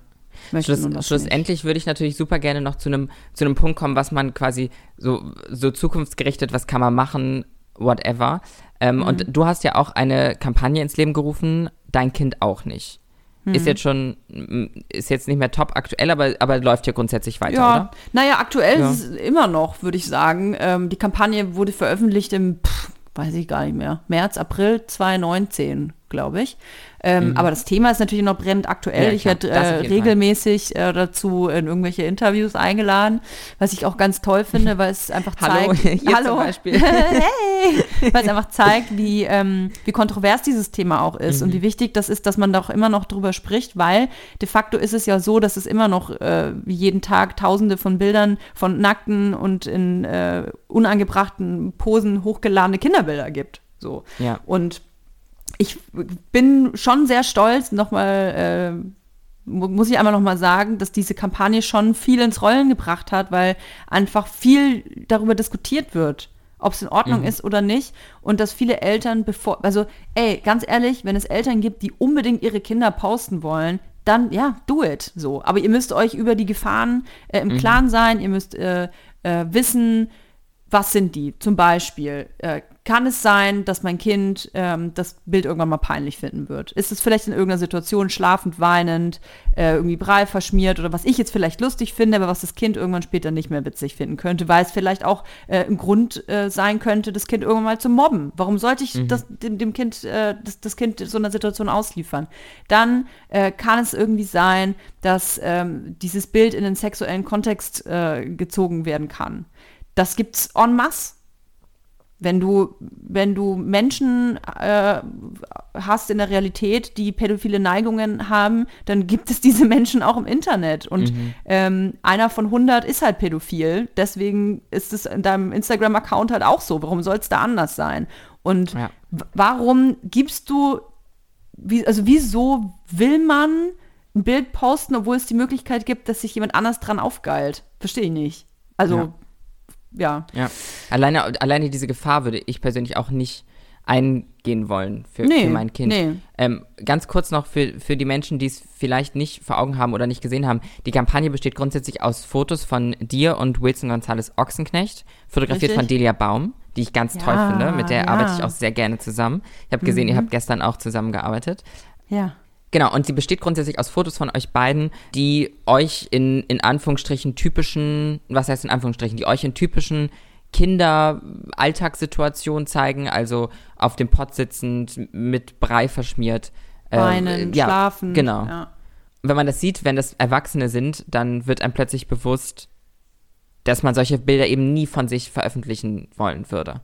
Schluss, schlussendlich würde ich natürlich super gerne noch zu einem zu einem Punkt kommen, was man quasi so so zukunftsgerichtet, was kann man machen, whatever. Ähm, mhm. Und du hast ja auch eine Kampagne ins Leben gerufen, dein Kind auch nicht. Mhm. Ist jetzt schon, ist jetzt nicht mehr top aktuell, aber, aber läuft ja grundsätzlich weiter, ja. oder? Naja, aktuell ja. ist es immer noch, würde ich sagen. Ähm, die Kampagne wurde veröffentlicht im, pff, weiß ich gar nicht mehr, März, April 2019, glaube ich. Ähm, mhm. Aber das Thema ist natürlich noch brennend aktuell. Ja, ich werde äh, regelmäßig äh, dazu in irgendwelche Interviews eingeladen, was ich auch ganz toll finde, weil es einfach [LAUGHS] zeigt. [LAUGHS] Hallo, Hallo. zum Beispiel. [LAUGHS] hey! Weil es einfach zeigt, wie, ähm, wie kontrovers dieses Thema auch ist mhm. und wie wichtig das ist, dass man doch immer noch drüber spricht, weil de facto ist es ja so, dass es immer noch äh, jeden Tag tausende von Bildern von nackten und in äh, unangebrachten Posen hochgeladene Kinderbilder gibt. So. Ja. Und ich bin schon sehr stolz, nochmal, äh, muss ich einmal nochmal sagen, dass diese Kampagne schon viel ins Rollen gebracht hat, weil einfach viel darüber diskutiert wird, ob es in Ordnung mhm. ist oder nicht. Und dass viele Eltern bevor, also ey, ganz ehrlich, wenn es Eltern gibt, die unbedingt ihre Kinder posten wollen, dann ja, do it so. Aber ihr müsst euch über die Gefahren äh, im mhm. Klaren sein, ihr müsst äh, äh, wissen, was sind die? Zum Beispiel, äh, kann es sein, dass mein Kind ähm, das Bild irgendwann mal peinlich finden wird? Ist es vielleicht in irgendeiner Situation schlafend, weinend, äh, irgendwie Brei verschmiert oder was ich jetzt vielleicht lustig finde, aber was das Kind irgendwann später nicht mehr witzig finden könnte, weil es vielleicht auch äh, ein Grund äh, sein könnte, das Kind irgendwann mal zu mobben. Warum sollte ich mhm. das, dem, dem Kind, äh, das, das, Kind so einer Situation ausliefern? Dann äh, kann es irgendwie sein, dass ähm, dieses Bild in den sexuellen Kontext äh, gezogen werden kann. Das gibt's en masse wenn du, wenn du Menschen äh, hast in der Realität, die pädophile Neigungen haben, dann gibt es diese Menschen auch im Internet. Und mhm. ähm, einer von 100 ist halt pädophil. Deswegen ist es in deinem Instagram-Account halt auch so. Warum soll es da anders sein? Und ja. warum gibst du, wie, also wieso will man ein Bild posten, obwohl es die Möglichkeit gibt, dass sich jemand anders dran aufgeilt? Verstehe ich nicht. Also ja ja. Ja. Alleine, alleine diese Gefahr würde ich persönlich auch nicht eingehen wollen für, nee, für mein Kind. Nee. Ähm, ganz kurz noch für, für die Menschen, die es vielleicht nicht vor Augen haben oder nicht gesehen haben. Die Kampagne besteht grundsätzlich aus Fotos von dir und Wilson Gonzales Ochsenknecht, fotografiert Richtig? von Delia Baum, die ich ganz ja, toll finde. Mit der ja. arbeite ich auch sehr gerne zusammen. Ich habe gesehen, mhm. ihr habt gestern auch zusammengearbeitet. Ja. Genau, und sie besteht grundsätzlich aus Fotos von euch beiden, die euch in, in Anführungsstrichen typischen, was heißt in Anführungsstrichen, die euch in typischen Kinder-Alltagssituationen zeigen, also auf dem Pott sitzend, mit Brei verschmiert. ähm, Weinen, ja, schlafen. Genau. Ja. wenn man das sieht, wenn das Erwachsene sind, dann wird einem plötzlich bewusst, dass man solche Bilder eben nie von sich veröffentlichen wollen würde.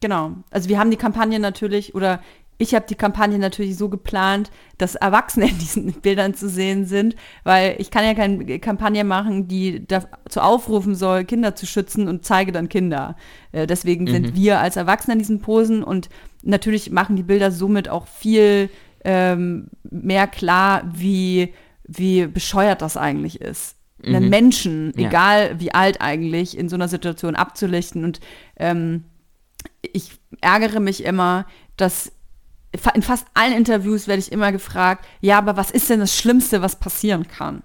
Genau. Also wir haben die Kampagne natürlich, oder ich habe die Kampagne natürlich so geplant, dass Erwachsene [LAUGHS] in diesen Bildern zu sehen sind, weil ich kann ja keine Kampagne machen, die dazu aufrufen soll, Kinder zu schützen und zeige dann Kinder. Äh, deswegen sind wir als Erwachsene in diesen Posen und natürlich machen die Bilder somit auch viel ähm, mehr klar, wie, wie bescheuert das eigentlich ist. Einen Menschen, Ja. egal wie alt eigentlich, in so einer Situation abzulichten und ähm, ich ärgere mich immer, dass in fast allen Interviews werde ich immer gefragt, ja, aber was ist denn das Schlimmste, was passieren kann,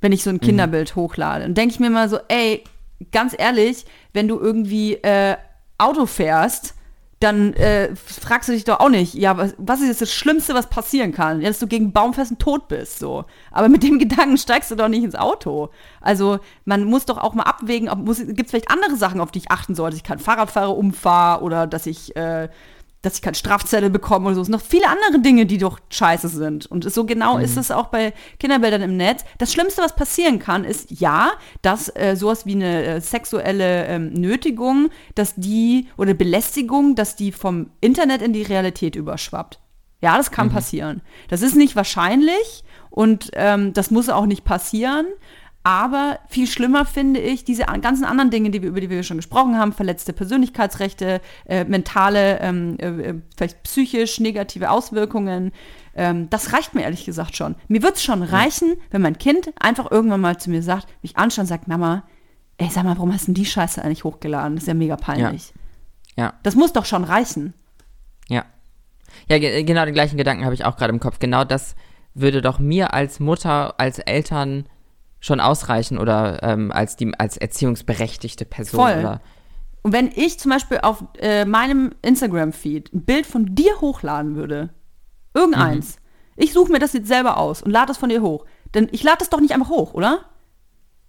wenn ich so ein Kinderbild hochlade? Und denke ich mir mal so, ey, ganz ehrlich, wenn du irgendwie äh, Auto fährst, dann äh, fragst du dich doch auch nicht, ja, was, was ist jetzt das Schlimmste, was passieren kann? Ja, dass du gegen baumfesten Tod bist, so. Aber mit dem [LAUGHS] Gedanken steigst du doch nicht ins Auto. Also, man muss doch auch mal abwägen, ob gibt es vielleicht andere Sachen, auf die ich achten sollte, dass ich keinen Fahrradfahrer umfahre oder dass ich, äh, dass ich keinen Strafzettel bekomme oder so. Es sind noch viele andere Dinge, die doch scheiße sind. Und so genau ist es auch bei Kinderbildern im Netz. Das Schlimmste, was passieren kann, ist ja, dass äh, sowas wie eine äh, sexuelle ähm, Nötigung, dass die oder Belästigung, dass die vom Internet in die Realität überschwappt. Ja, das kann passieren. Das ist nicht wahrscheinlich und ähm, das muss auch nicht passieren. Aber viel schlimmer finde ich diese an- ganzen anderen Dinge, die wir, über die wir schon gesprochen haben, verletzte Persönlichkeitsrechte, äh, mentale, ähm, äh, äh, vielleicht psychisch negative Auswirkungen. Ähm, das reicht mir ehrlich gesagt schon. Mir wird es schon reichen, wenn mein Kind einfach irgendwann mal zu mir sagt, mich anschaut und sagt, Mama, ey, sag mal, warum hast du denn die Scheiße eigentlich hochgeladen? Das ist ja mega peinlich. Ja. Das muss doch schon reichen. Ja. Ja, ge genau den gleichen Gedanken habe ich auch gerade im Kopf. Genau das würde doch mir als Mutter, als Eltern schon ausreichen oder ähm, als die als erziehungsberechtigte Person Voll. oder Und wenn ich zum Beispiel auf äh, meinem Instagram-Feed ein Bild von dir hochladen würde, irgendeins, ich suche mir das jetzt selber aus und lade es von dir hoch, denn ich lade das doch nicht einfach hoch, oder?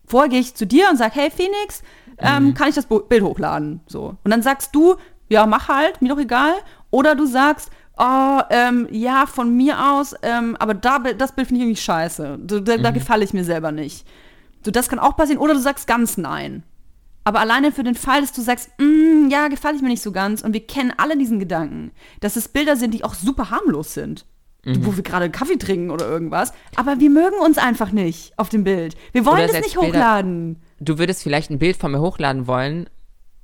Vorher gehe ich zu dir und sage, hey Phoenix, ähm, kann ich das Bild hochladen? So. Und dann sagst du, ja, mach halt, mir doch egal. Oder du sagst, oh, ähm, ja, von mir aus, ähm, aber da, das Bild finde ich irgendwie scheiße. Da, da, da gefalle ich mir selber nicht. So, das kann auch passieren. Oder du sagst ganz nein. Aber alleine für den Fall, dass du sagst, "Mm, ja, gefalle ich mir nicht so ganz, und wir kennen alle diesen Gedanken, dass es Bilder sind, die auch super harmlos sind. Wo wir gerade Kaffee trinken oder irgendwas. Aber wir mögen uns einfach nicht auf dem Bild. Wir wollen das nicht Bilder- hochladen. du würdest vielleicht ein Bild von mir hochladen wollen,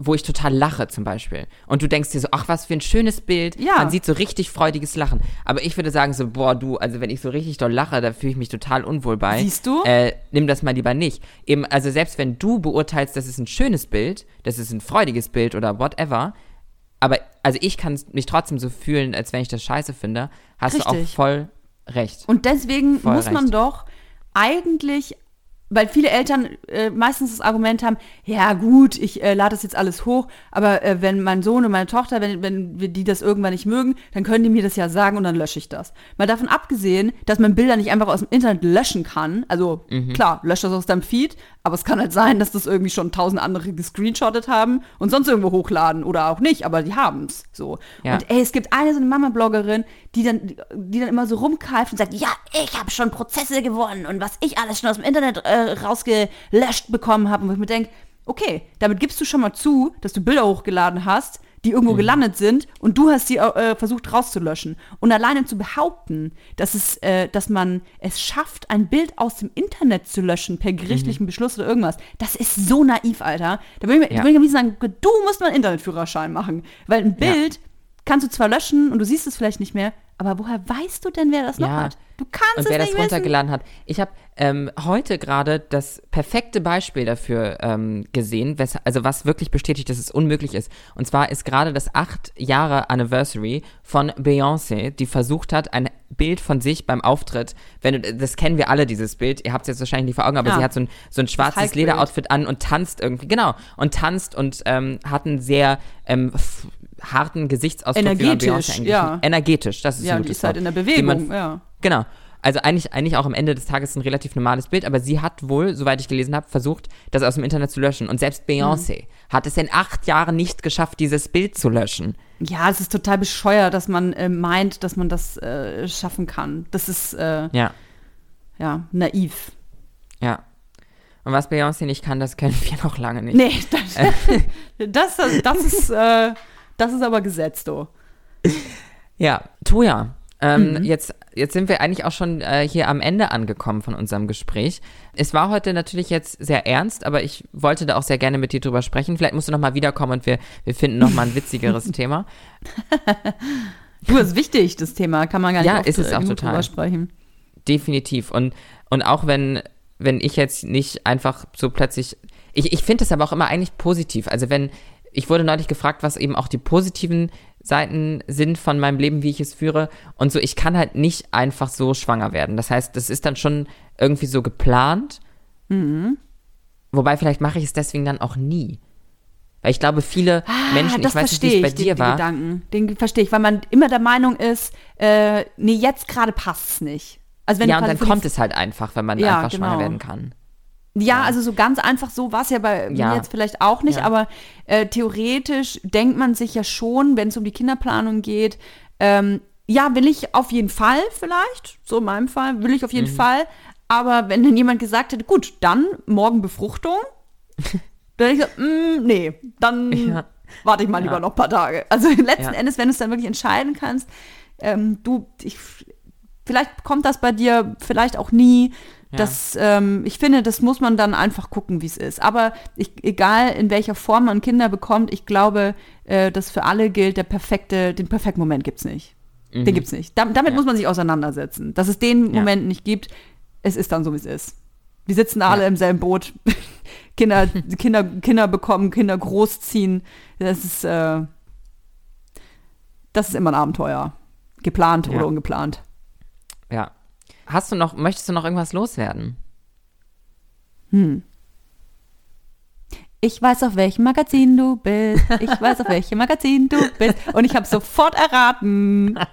wo ich total lache zum Beispiel. Und du denkst dir so, ach, was für ein schönes Bild. Ja. Man sieht so richtig freudiges Lachen. Aber ich würde sagen so, boah, du, also wenn ich so richtig doll lache, da fühle ich mich total unwohl bei. Siehst du? Äh, nimm das mal lieber nicht. Eben, also selbst wenn du beurteilst, das ist ein schönes Bild, das ist ein freudiges Bild oder whatever, aber also ich kann mich trotzdem so fühlen, als wenn ich das scheiße finde, hast du auch Richtig. voll recht. Und deswegen Voll muss man recht. doch eigentlich, weil viele Eltern äh, meistens das Argument haben, ja gut, ich äh, lade das jetzt alles hoch, aber äh, wenn mein Sohn und meine Tochter, wenn, wenn wir die das irgendwann nicht mögen, dann können die mir das ja sagen und dann lösche ich das. Mal davon abgesehen, dass man Bilder nicht einfach aus dem Internet löschen kann, also klar, löscht das aus deinem Feed, aber es kann halt sein, dass das irgendwie schon tausend andere gescreenshottet haben und sonst irgendwo hochladen oder auch nicht, aber die haben's so. Ja. Und ey, es gibt eine so eine Mama-Bloggerin, die dann, die dann immer so rumkeift und sagt, ja, ich habe schon Prozesse gewonnen und was ich alles schon aus dem Internet äh, rausgelöscht bekommen habe. Und wo ich mir denke, okay, damit gibst du schon mal zu, dass du Bilder hochgeladen hast, die irgendwo gelandet sind und du hast sie äh, versucht rauszulöschen. Und alleine zu behaupten, dass es, äh, dass man es schafft, ein Bild aus dem Internet zu löschen per gerichtlichen Beschluss oder irgendwas, das ist so naiv, Alter. Da würde ich, mir- Ja. da würde ich am liebsten sagen, du musst mal einen Internetführerschein machen. Weil ein Ja. Bild kannst du zwar löschen und du siehst es vielleicht nicht mehr, aber woher weißt du denn, wer das noch Ja. hat? Du kannst und es wer das nicht wissen. runtergeladen hat. Ich habe ähm, heute gerade das perfekte Beispiel dafür ähm, gesehen, also was wirklich bestätigt, dass es unmöglich ist. Und zwar ist gerade das acht Jahre Anniversary von Beyoncé, die versucht hat, ein Bild von sich beim Auftritt, wenn du, das kennen wir alle, dieses Bild, ihr habt es jetzt wahrscheinlich nicht vor Augen, aber Ja. sie hat so ein, so ein schwarzes. Lederoutfit an und tanzt irgendwie, genau, und tanzt und ähm, hat einen sehr ähm, harten Gesichtsausdruck, Energetisch, ja. Energetisch, das ist Ja, ein die gutes ist halt in der man Bewegung, ja. Genau. also eigentlich, eigentlich auch am Ende des Tages ein relativ normales Bild, aber sie hat wohl, soweit ich gelesen habe, versucht, das aus dem Internet zu löschen. Und selbst Beyoncé hat es in acht Jahren nicht geschafft, dieses Bild zu löschen. Ja, es ist total bescheuert, dass man äh, meint, dass man das äh, schaffen kann. Das ist, äh, Ja, ja, naiv. ja. Und was Beyoncé nicht kann, das können wir noch lange nicht. Nee, das, [LAUGHS] das, das, ist, äh, das ist aber gesetzt, du. Ja, Toja. Ähm, Mhm. jetzt, jetzt sind wir eigentlich auch schon äh, hier am Ende angekommen von unserem Gespräch. Es war heute natürlich jetzt sehr ernst, aber ich wollte da auch sehr gerne mit dir drüber sprechen. Vielleicht musst du noch mal wiederkommen und wir, wir finden noch mal ein witzigeres [LAUGHS] Thema. [LAUGHS] Du, ist wichtig, das Thema. Kann man gar nicht Ja, ist es äh, auch total. sprechen. Definitiv. Und, und auch wenn, wenn ich jetzt nicht einfach so plötzlich. Ich, ich finde es aber auch immer eigentlich positiv. Also wenn, ich wurde neulich gefragt, was eben auch die positiven Seiten sind von meinem Leben, wie ich es führe. Und so, ich kann halt nicht einfach so schwanger werden. Das heißt, das ist dann schon irgendwie so geplant. Wobei, vielleicht mache ich es deswegen dann auch nie. Weil ich glaube, viele Menschen, ich weiß nicht, wie es bei ich, dir den, war. Den Gedanken, den verstehe ich, weil man immer der Meinung ist, äh, nee, jetzt gerade passt es nicht. Also wenn Ja, und dann kommt es halt einfach, wenn man Ja, einfach schwanger genau. werden kann. Ja, also so ganz einfach so war es ja bei Ja. mir jetzt vielleicht auch nicht, Ja. aber äh, theoretisch denkt man sich ja schon, wenn es um die Kinderplanung geht, ähm, ja, will ich auf jeden Fall vielleicht, so in meinem Fall, will ich auf jeden Mhm. Fall, aber wenn dann jemand gesagt hätte, gut, dann morgen Befruchtung, [LAUGHS] dann hätte ich gesagt, mm, nee, dann Ja. warte ich mal lieber noch ein paar Tage. Also [LAUGHS] letzten. Endes, wenn du es dann wirklich entscheiden kannst, ähm, du, ich, vielleicht kommt das bei dir, vielleicht auch nie. Ja. Das, ähm, ich finde, das muss man dann einfach gucken, wie es ist. Aber ich, egal in welcher Form man Kinder bekommt, ich glaube, äh, dass für alle gilt, der perfekte, den perfekten Moment gibt's nicht. Den gibt's nicht. Dam damit Mhm. Ja. muss man sich auseinandersetzen. Dass es den. Moment nicht gibt, es ist dann so, wie es ist. Wir sitzen alle im selben Boot. [LAUGHS] Kinder, Kinder, Kinder bekommen, Kinder großziehen. Das ist, äh, das ist immer ein Abenteuer. Geplant oder ungeplant. Ja. Hast du noch, möchtest du noch irgendwas loswerden? Ich weiß, auf welchem Magazin du bist. Ich weiß, auf welchem Magazin du bist. Und ich habe sofort erraten. [LAUGHS]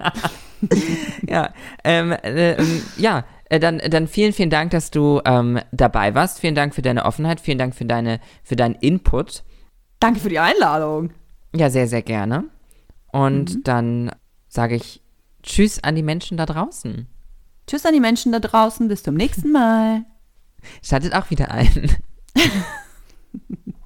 Ja, ähm, äh, ähm, ja, äh, dann, dann vielen, vielen Dank, dass du ähm, dabei warst. Vielen Dank für deine Offenheit. Vielen Dank für, deine, für deinen Input. Danke für die Einladung. Ja, sehr, sehr gerne. Und Mhm. dann sage ich Tschüss an die Menschen da draußen. Tschüss an die Menschen da draußen. Bis zum nächsten Mal. Schaltet auch wieder ein. [LAUGHS]